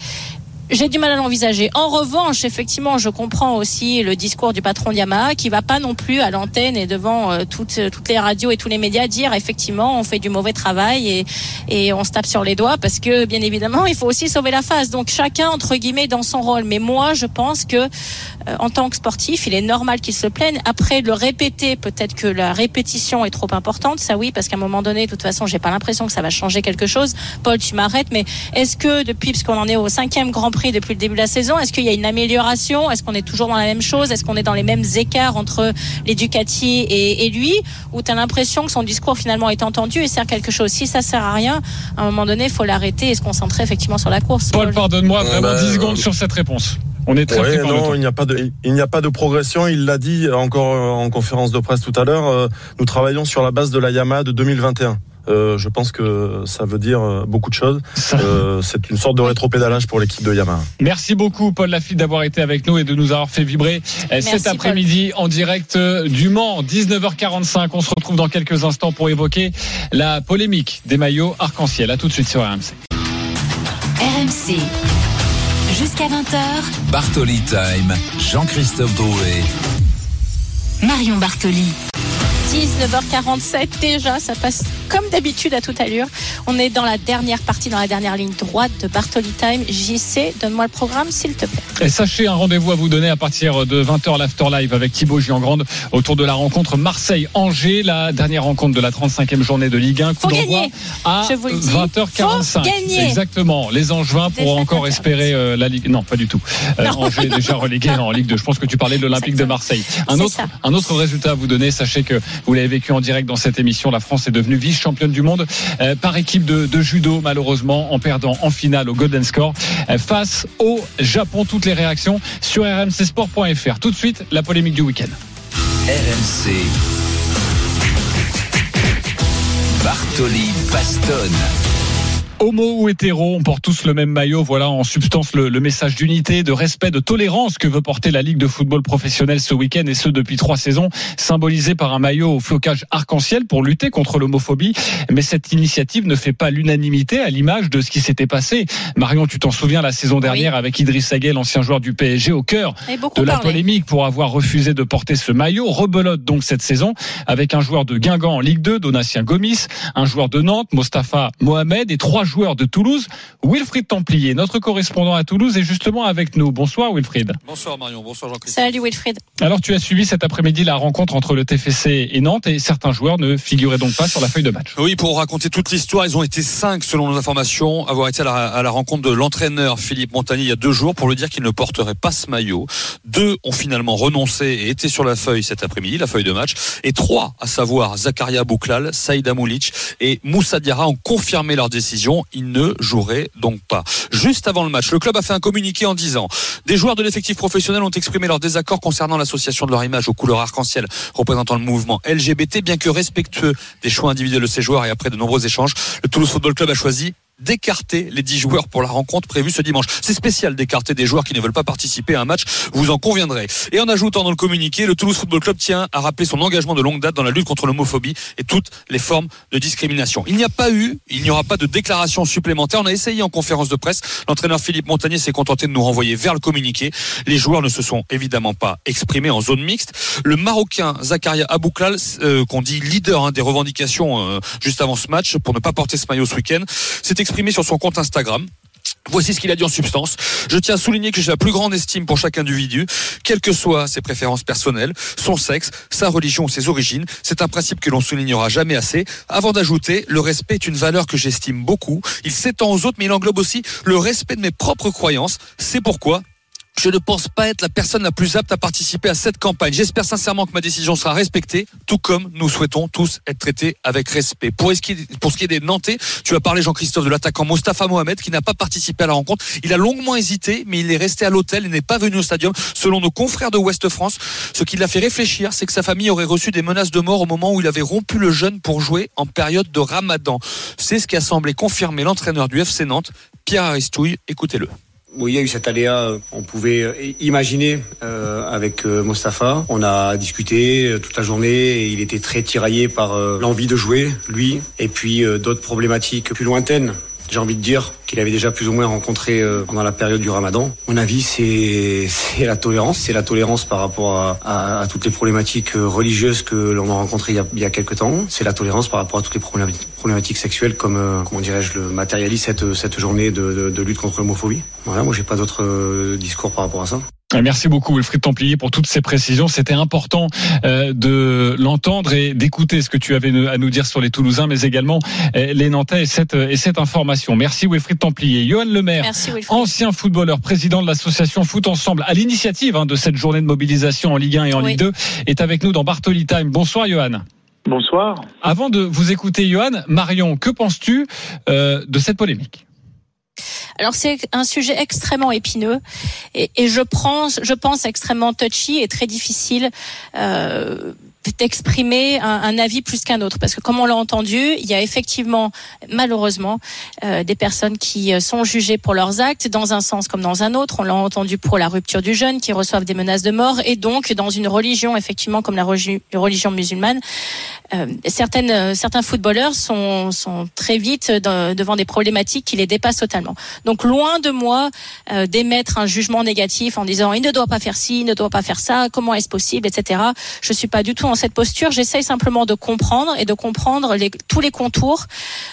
j'ai du mal à l'envisager. En revanche, effectivement, je comprends aussi le discours du patron de Yamaha qui va pas non plus à l'antenne et devant euh, toutes, toutes les radios et tous les médias dire effectivement on fait du mauvais travail et, et on se tape sur les doigts parce que bien évidemment il faut aussi sauver la face. Donc chacun entre guillemets dans son rôle. Mais moi je pense que euh, en tant que sportif, il est normal qu'il se plaigne. Après le répéter, peut-être que la répétition est trop importante. Ça oui, parce qu'à un moment donné, de toute façon, j'ai pas l'impression que ça va changer quelque chose. Paul, tu m'arrêtes, mais est-ce que depuis, parce qu'on en est au cinquième Grand Prix depuis le début de la saison. Est-ce qu'il y a une amélioration? Est-ce qu'on est toujours dans la même chose? Est-ce qu'on est dans les mêmes écarts entre les Ducati et, et lui? Ou tu as l'impression que son discours finalement est entendu et sert quelque chose? Si ça sert à rien, à un moment donné, il faut l'arrêter et se concentrer effectivement sur la course. Paul, pardonne-moi, vraiment bah, 10 secondes sur cette réponse. On est très ouais, pris non, il n'y a pas de, il n'y a pas de progression. Il l'a dit encore en conférence de presse tout à l'heure. Euh, nous travaillons sur la base de la Yamaha de 2021. Euh, je pense que ça veut dire beaucoup de choses. Euh, c'est une sorte de rétropédalage pour l'équipe de Yamaha. Merci beaucoup Paul Lafitte d'avoir été avec nous et de nous avoir fait vibrer Merci cet après-midi en direct du Mans, 19h45. On se retrouve dans quelques instants pour évoquer la polémique des maillots arc-en-ciel. À tout de suite sur RMC. RMC. Jusqu'à 20h. Bartoli Time. Jean-Christophe Drouet. Marion Bartoli. 19h47 déjà, ça passe comme d'habitude à toute allure. On est dans la dernière partie, dans la dernière ligne droite de Bartoli Time. JC, donne-moi le programme s'il te plaît. Et sachez un rendez-vous à vous donner à partir de 20h l'After Live avec Thibaut Giangrande autour de la rencontre Marseille-Angers, la dernière rencontre de la 35e journée de Ligue 1. Coup d'envoi à 20h45. Exactement. Les Angevins pourront encore espérer euh, la Ligue. Non, pas du tout. Euh, Angers déjà [LAUGHS] relégué en Ligue 2. Je pense que tu parlais de l'Olympique de Marseille. Un autre, un autre résultat à vous donner. Sachez que vous l'avez vécu en direct dans cette émission. La France est devenue vice-championne du monde euh, par équipe de, judo, malheureusement, en perdant en finale au Golden Score euh, face au Japon. Toutes les réactions sur rmcsport.fr. Tout de suite, la polémique du week-end. RMC. Bartoli Bastonne. Homo ou hétéro, on porte tous le même maillot. Voilà en substance le, le message d'unité, de respect, de tolérance que veut porter la Ligue de football professionnel ce week-end et ce depuis trois saisons, symbolisé par un maillot au flocage arc-en-ciel pour lutter contre l'homophobie. Mais cette initiative ne fait pas l'unanimité à l'image de ce qui s'était passé. Marion, tu t'en souviens la saison dernière avec Idriss Saguel, l'ancien joueur du PSG, au cœur de la parlé. polémique pour avoir refusé de porter ce maillot. Rebelote donc cette saison avec un joueur de Guingamp en Ligue 2, Donatien Gomis, un joueur de Nantes, Mostafa Mohamed et trois joueurs de Toulouse, Wilfried Templier. Notre correspondant à Toulouse est justement avec nous. Bonsoir Wilfried. Bonsoir Marion, bonsoir Jean-Christophe. Salut Wilfried. Alors tu as suivi cet après-midi la rencontre entre le TFC et Nantes et certains joueurs ne figuraient donc pas sur la feuille de match. Oui, pour raconter toute l'histoire, ils ont été cinq, selon nos informations, à avoir été à la, à la rencontre de l'entraîneur Philippe Montagnier il y a deux jours pour lui dire qu'il ne porterait pas ce maillot. Deux ont finalement renoncé et étaient sur la feuille cet après-midi, la feuille de match. Et trois, à savoir Zakaria Bouklal, Saïd Amoulic et Moussa Diarra, ont confirmé leur décision. Ils ne joueraient donc pas. Juste avant le match, le club a fait un communiqué en disant des joueurs de l'effectif professionnel ont exprimé leur désaccord concernant l'association de leur image aux couleurs arc-en-ciel représentant le mouvement LGBT, bien que respectueux des choix individuels de ces joueurs et après de nombreux échanges, le Toulouse Football Club a choisi d'écarter les 10 joueurs pour la rencontre prévue ce dimanche. C'est spécial d'écarter des joueurs qui ne veulent pas participer à un match, vous en conviendrez. Et en ajoutant dans le communiqué, le Toulouse Football Club tient à rappeler son engagement de longue date dans la lutte contre l'homophobie et toutes les formes de discrimination. Il n'y a pas eu, il n'y aura pas de déclaration supplémentaire. On a essayé en conférence de presse. L'entraîneur Philippe Montagnier s'est contenté de nous renvoyer vers le communiqué. Les joueurs ne se sont évidemment pas exprimés en zone mixte. Le Marocain Zakaria Abouklal, euh, qu'on dit leader hein, des revendications euh, juste avant ce match pour ne pas porter ce maillot ce week-end, s'est exprimé sur son compte Instagram. Voici ce qu'il a dit en substance. Je tiens à souligner que j'ai la plus grande estime pour chaque individu, quelles que soient ses préférences personnelles, son sexe, sa religion ou ses origines. C'est un principe que l'on soulignera jamais assez. Avant d'ajouter, le respect est une valeur que j'estime beaucoup. Il s'étend aux autres, mais il englobe aussi le respect de mes propres croyances. C'est pourquoi je ne pense pas être la personne la plus apte à participer à cette campagne. J'espère sincèrement que ma décision sera respectée, tout comme nous souhaitons tous être traités avec respect. Pour ce qui est, des Nantais, tu as parlé, Jean-Christophe, de l'attaquant Mostafa Mohamed, qui n'a pas participé à la rencontre. Il a longuement hésité, mais il est resté à l'hôtel et n'est pas venu au stadium. Selon nos confrères de Ouest France, ce qui l'a fait réfléchir, c'est que sa famille aurait reçu des menaces de mort au moment où il avait rompu le jeûne pour jouer en période de ramadan. C'est ce qui a semblé confirmer l'entraîneur du FC Nantes, Pierre Aristouille. Écoutez-le. Oui, il y a eu cet aléa, on pouvait euh, imaginer euh, avec euh, Mostafa. On a discuté euh, toute la journée et il était très tiraillé par euh, l'envie de jouer, lui, et puis euh, d'autres problématiques plus lointaines. J'ai envie de dire qu'il avait déjà plus ou moins rencontré euh, pendant la période du ramadan. Mon avis, c'est c'est la tolérance. C'est la tolérance par rapport à, à- à toutes les problématiques euh, religieuses que l'on a rencontrées il y a, il y a quelques temps. C'est la tolérance par rapport à toutes les problématiques, sexuelles comme, euh, comment dirais-je, le matérialise cette, cette journée de, de- de lutte contre l'homophobie. Voilà, moi j'ai pas d'autre euh, discours par rapport à ça. Merci beaucoup Wilfried Templier pour toutes ces précisions. C'était important euh, de l'entendre et d'écouter ce que tu avais à nous dire sur les Toulousains, mais également euh, les Nantais et cette, et cette information. Merci Wilfried Templier. Johan Lemaire, Merci, ancien footballeur, président de l'association Foot Ensemble, à l'initiative hein, de cette journée de mobilisation en Ligue 1 et en Oui. Ligue 2, est avec nous dans Bartoli Time. Bonsoir Johan. Bonsoir. Avant de vous écouter Johan, Marion, que penses-tu euh, de cette polémique? Alors c'est un sujet extrêmement épineux et, je pense, je pense extrêmement touchy et très difficile euh, d'exprimer un, un avis plus qu'un autre parce que comme on l'a entendu, il y a effectivement malheureusement euh, des personnes qui euh, sont jugées pour leurs actes dans un sens comme dans un autre. On l'a entendu pour la rupture du jeûne, qui reçoivent des menaces de mort et donc dans une religion effectivement comme la religi- religion musulmane, euh, certaines, euh, certains footballeurs sont, sont très vite de- devant des problématiques qui les dépassent totalement. Donc loin de moi euh, d'émettre un jugement négatif en disant il ne doit pas faire ci, il ne doit pas faire ça, comment est-ce possible, etc. Je suis pas du tout dans cette posture. J'essaye simplement de comprendre et de comprendre les, tous les contours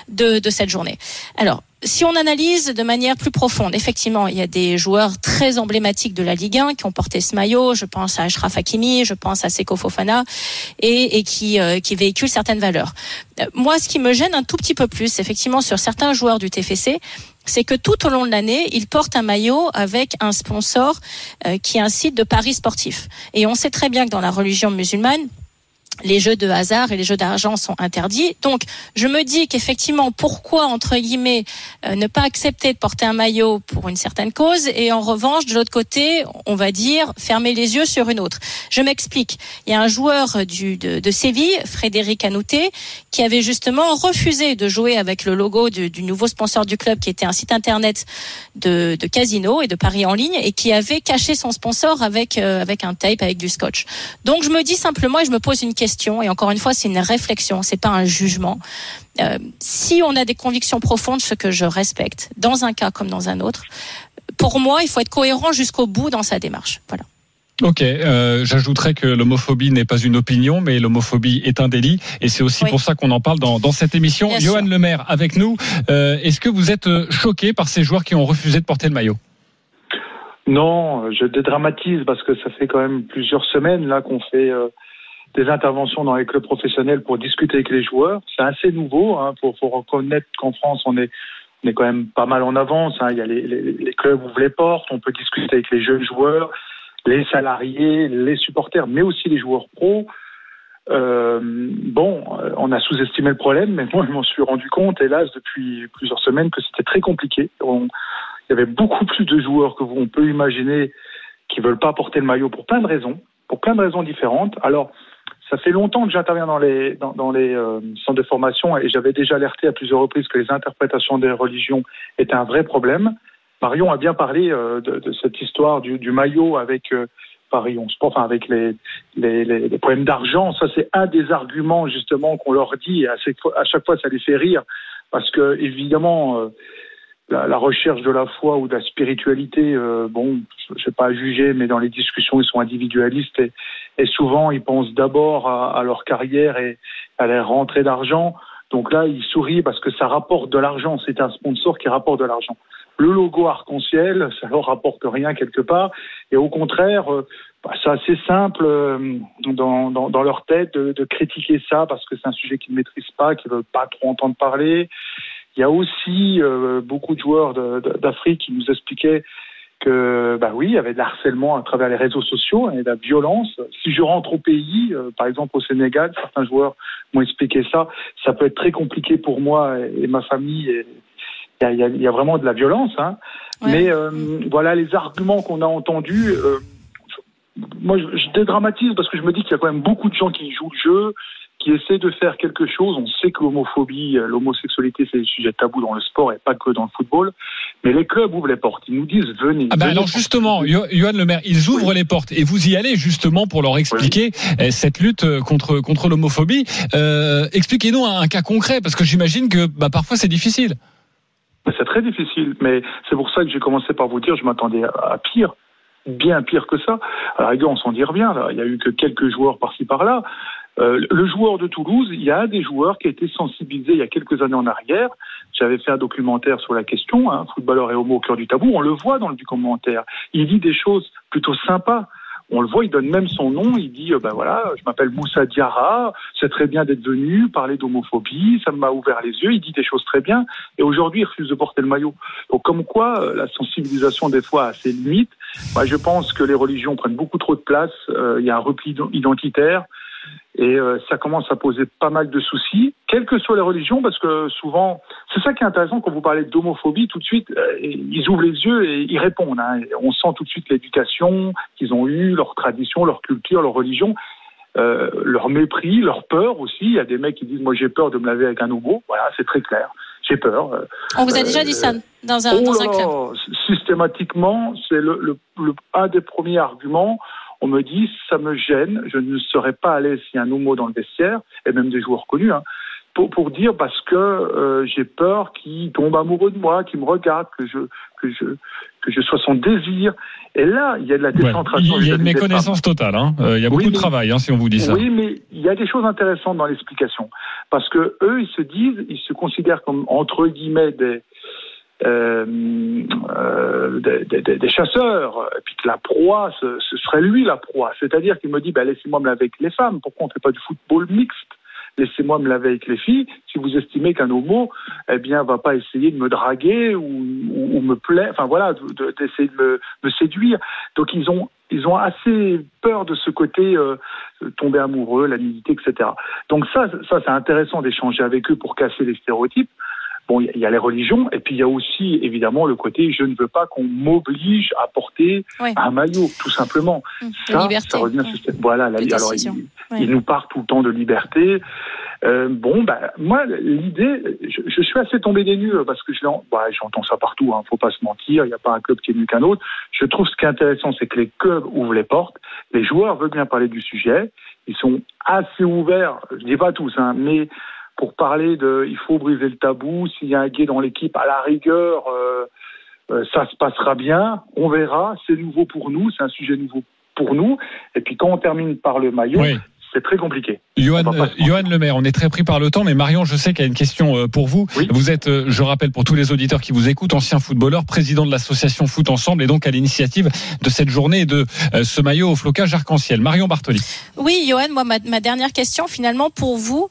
de, de cette journée. Alors. Si on analyse de manière plus profonde, effectivement, il y a des joueurs très emblématiques de la Ligue 1 qui ont porté ce maillot. Je pense à Ashraf Hakimi, je pense à Seko Fofana, et, et qui, euh, qui véhiculent certaines valeurs. Euh, Moi, ce qui me gêne un tout petit peu plus, effectivement, sur certains joueurs du TFC, c'est que tout au long de l'année, ils portent un maillot avec un sponsor euh, qui site de paris sportif. Et on sait très bien que dans la religion musulmane, les jeux de hasard et les jeux d'argent sont interdits. Donc, je me dis qu'effectivement, pourquoi, entre guillemets, euh, ne pas accepter de porter un maillot pour une certaine cause et en revanche, de l'autre côté, on va dire, fermer les yeux sur une autre. Je m'explique. Il y a un joueur du, de, de Séville, Frédéric Anouté, qui avait justement refusé de jouer avec le logo du, du nouveau sponsor du club, qui était un site internet de, de casino et de paris en ligne, et qui avait caché son sponsor avec, euh, avec un tape, avec du scotch. Donc, je me dis simplement, et je me pose une question, et encore une fois, c'est une réflexion, c'est pas un jugement. Euh, si on a des convictions profondes, ce que je respecte, dans un cas comme dans un autre, pour moi, il faut être cohérent jusqu'au bout dans sa démarche. Voilà. Ok, euh, j'ajouterais que l'homophobie n'est pas une opinion, mais l'homophobie est un délit, et c'est aussi Oui. pour ça qu'on en parle dans, dans cette émission. Bien Johan sûr. Lemaire, avec nous, euh, est-ce que vous êtes euh, choqué par ces joueurs qui ont refusé de porter le maillot? Non, je dédramatise parce que ça fait quand même plusieurs semaines là qu'on fait euh, des interventions dans les clubs professionnels pour discuter avec les joueurs. C'est assez nouveau. Hein, faut, reconnaître qu'en France, on est, quand même pas mal en avance. Hein. Il y a les, clubs ouvrent les portes. On peut discuter avec les jeunes joueurs, les salariés, les supporters, mais aussi les joueurs pros. Euh, bon, euh, on a sous-estimé le problème, mais moi, je m'en suis rendu compte, hélas, depuis plusieurs semaines, que c'était très compliqué. Il y avait beaucoup plus de joueurs que vous, on peut imaginer qui veulent pas porter le maillot pour plein de raisons, pour plein de raisons différentes. Alors, ça fait longtemps que j'interviens dans les, dans, dans les euh, centres de formation et j'avais déjà alerté à plusieurs reprises que les interprétations des religions étaient un vrai problème. Marion a bien parlé euh, de, de cette histoire du, du maillot avec euh, Paris 11 Sport, enfin avec les, les, les, les problèmes d'argent. Ça, c'est un des arguments justement qu'on leur dit et à chaque, fois, à chaque fois, ça les fait rire parce que évidemment. La, la recherche de la foi ou de la spiritualité, euh, bon, je sais pas à juger, mais dans les discussions, ils sont individualistes et, et souvent ils pensent d'abord à, à leur carrière et à les rentrées d'argent. Donc là, ils sourient parce que ça rapporte de l'argent. C'est un sponsor qui rapporte de l'argent. Le logo arc-en-ciel, ça leur rapporte rien quelque part. Et au contraire, euh, bah, c'est assez simple euh, dans, dans, dans leur tête de, de critiquer ça parce que c'est un sujet qu'ils ne maîtrisent pas, qu'ils veulent pas trop entendre parler. Il y a aussi euh, beaucoup de joueurs d'Afrique qui nous expliquaient que, bah oui, il y avait de l'harcèlement à travers les réseaux sociaux et de la violence. Si je rentre au pays, euh, par exemple au Sénégal, certains joueurs m'ont expliqué ça, ça peut être très compliqué pour moi et, et ma famille. Il y a, y y vraiment de la violence. Hein. Mais euh, voilà, les arguments qu'on a entendus, moi je dédramatise parce que je me dis qu'il y a quand même beaucoup de gens qui jouent le jeu, qui essaient de faire quelque chose. On sait que l'homophobie, euh, l'homosexualité, c'est des sujets tabous dans le sport et pas que dans le football. Mais les clubs ouvrent les portes. Ils nous disent venez. Ah ben venez alors justement, Johan Lemaire, ils ouvrent les portes et vous y allez justement pour leur expliquer euh, cette lutte euh, contre contre l'homophobie. Euh, Expliquez-nous un, un cas concret parce que j'imagine que bah, parfois c'est difficile. C'est très difficile, mais c'est pour ça que j'ai commencé par vous dire, je m'attendais à, à pire, bien pire que ça. À la rigueur, on s'en dit revient. Là. Il y a eu que quelques joueurs par-ci par-là. Euh, le joueur de Toulouse, il y a des joueurs qui été sensibilisés il y a quelques années en arrière. J'avais fait un documentaire sur la question, hein, footballeur et homo au cœur du tabou. On le voit dans le documentaire. Il dit des choses plutôt sympas. On le voit, il donne même son nom. Il dit, euh, ben voilà, je m'appelle Moussa Diarra. C'est très bien d'être venu parler d'homophobie. Ça m'a ouvert les yeux. Il dit des choses très bien. Et aujourd'hui, il refuse de porter le maillot. Donc, comme quoi, euh, la sensibilisation des fois a ses limites. Moi, je pense que les religions prennent beaucoup trop de place. Euh, il y a un repli identitaire. Et euh, ça commence à poser pas mal de soucis, quelles que soient les religions, parce que souvent, c'est ça qui est intéressant quand vous parlez d'homophobie, tout de suite, euh, ils ouvrent les yeux et ils répondent. Hein. On sent tout de suite l'éducation qu'ils ont eue, leur tradition, leur culture, leur religion, euh, leur mépris, leur peur aussi. Il y a des mecs qui disent, moi j'ai peur de me laver avec un homo. Voilà, c'est très clair. J'ai peur. On vous a euh, déjà dit ça dans un, oh dans là un club. Systématiquement, c'est le, le, le- un des premiers arguments. On me dit, ça me gêne, je ne serais pas à l'aise s'il y a un homo dans le vestiaire, et même des joueurs connus, hein, pour, pour dire parce que euh, j'ai peur qu'il tombe amoureux de moi, qu'il me regarde, que je, que, je, que je sois son désir. Et là, il y a de la Ouais. décentration. Il y a une méconnaissance totale. hein. Euh, il y a beaucoup Oui, de mais- travail hein, si on vous dit ça. Oui, mais il y a des choses intéressantes dans l'explication. Parce que eux, ils se disent, ils se considèrent comme, entre guillemets, des, euh, euh, des, des- des- chasseurs, et puis que la proie, ce, ce serait lui la proie. C'est-à-dire qu'il me dit, bah, laissez-moi me laver avec les femmes, pourquoi on ne fait pas du football mixte? Laissez-moi me laver avec les filles. Si vous estimez qu'un homo, eh bien, va pas essayer de me draguer ou, ou, ou me plaire, enfin voilà, d'essayer de, de me, me séduire. Donc ils ont ils ont assez peur de ce côté euh, tomber amoureux, la nudité, etc. Donc ça, ça c'est intéressant d'échanger avec eux pour casser les stéréotypes. Bon, il y, a les religions, et puis il y a aussi évidemment le côté je ne veux pas qu'on m'oblige à porter Ouais. un maillot, tout simplement. Mmh, la ça, liberté, ça revient sur cette- voilà. la- alors Ouais. ils nous parlent tout le temps de liberté. Euh, bon, bah, moi, l'idée, je, je suis assez tombé des nues parce que je bah, j'entends ça partout. Hein, faut pas se mentir. Il n'y a pas un club qui est mieux qu'un autre. Je trouve ce qui est intéressant, c'est que les clubs ouvrent les portes. Les joueurs veulent bien parler du sujet. Ils sont assez ouverts. Je dis pas tous, hein, mais pour parler de, il faut briser le tabou. S'il y a un gay dans l'équipe, à la rigueur, euh, euh, ça se passera bien. On verra. C'est nouveau pour nous. C'est un sujet nouveau pour nous. Et puis quand on termine par le maillot, Oui. c'est très compliqué. Johan, euh. Johan Lemaire, on est très pris par le temps, mais Marion, je sais qu'il y a une question euh, pour vous. Vous êtes, je rappelle pour tous les auditeurs qui vous écoutent, ancien footballeur, président de l'association Foot Ensemble et donc à l'initiative de cette journée et de ce maillot au flocage arc-en-ciel. Marion Bartoli. Oui, Johan, moi, ma, ma dernière question, finalement, pour vous,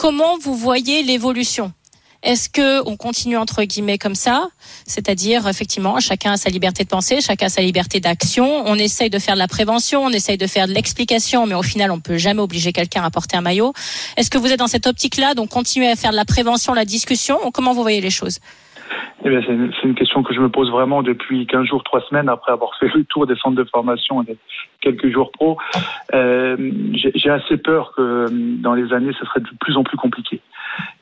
comment vous voyez l'évolution? Est-ce que on continue entre guillemets comme ça, c'est-à-dire effectivement chacun a sa liberté de penser, chacun a sa liberté d'action. On essaye de faire de la prévention, on essaye de faire de l'explication, mais au final on peut jamais obliger quelqu'un à porter un maillot. Est-ce que vous êtes dans cette optique-là, donc continuer à faire de la prévention, la discussion. Comment vous voyez les choses? Eh c'est une, question que je me pose vraiment depuis 15 jours, 3 semaines, après avoir fait le tour des centres de formation et quelques jours pro. Euh, J'ai assez peur que dans les années, ce serait de plus en plus compliqué.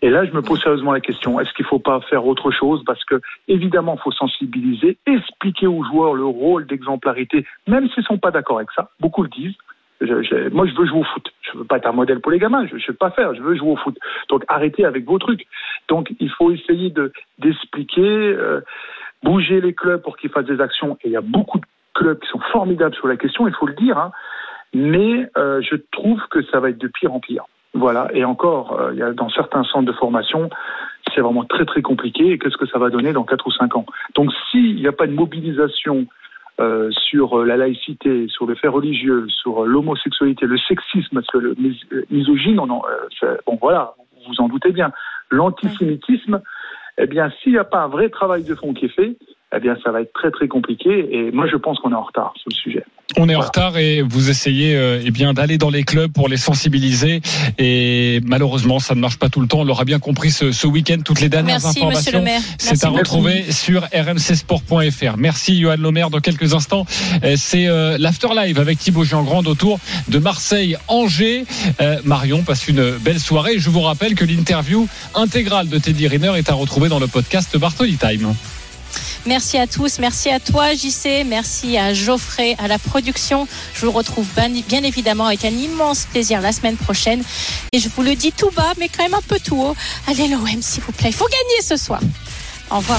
Et là, je me pose sérieusement la question est-ce qu'il ne faut pas faire autre chose? Parce que, évidemment, il faut sensibiliser, expliquer aux joueurs le rôle d'exemplarité, même s'ils ne sont pas d'accord avec ça. Beaucoup le disent. Moi, je veux jouer au foot. Je veux pas être un modèle pour les gamins. Je ne veux pas faire. Je veux jouer au foot. Donc, arrêtez avec vos trucs. Donc, il faut essayer de d'expliquer, euh, bouger les clubs pour qu'ils fassent des actions. Et il y a beaucoup de clubs qui sont formidables sur la question. Il faut le dire. hein. Mais euh, je trouve que ça va être de pire en pire. Voilà. Et encore, euh, il y a dans certains centres de formation, c'est vraiment très très compliqué. Et qu'est-ce que ça va donner dans 4 ou 5 ans? Donc, s'il n'y a pas de mobilisation euh, sur euh, la laïcité, sur le fait religieux, sur euh, l'homosexualité, le sexisme, parce que le mis- misogyne, on en, euh, bon voilà, vous vous en doutez bien, l'antisémitisme, eh bien, s'il n'y a pas un vrai travail de fond qui est fait, eh bien, ça va être très très compliqué. Et moi, je pense qu'on est en retard sur le sujet. On est en retard et vous essayez euh, eh bien d'aller dans les clubs pour les sensibiliser et malheureusement ça ne marche pas tout le temps. On l'aura bien compris ce, ce week-end. Toutes les dernières Merci, monsieur informations, le maire. c'est à Merci retrouver sur rmcsport.fr. Merci Johan Lomer. Dans quelques instants, euh, c'est euh, l'after live avec Thibaut Giangrande autour de Marseille-Angers. Euh, Marion passe une belle soirée. Je vous rappelle que l'interview intégrale de Teddy Riner est à retrouver dans le podcast Bartoli Time. Merci à tous, merci à toi JC, merci à Geoffrey, à la production. Je vous retrouve bien, évidemment avec un immense plaisir la semaine prochaine. Et je vous le dis tout bas, mais quand même un peu tout haut. Allez l'OM s'il vous plaît, il faut gagner ce soir. Au revoir.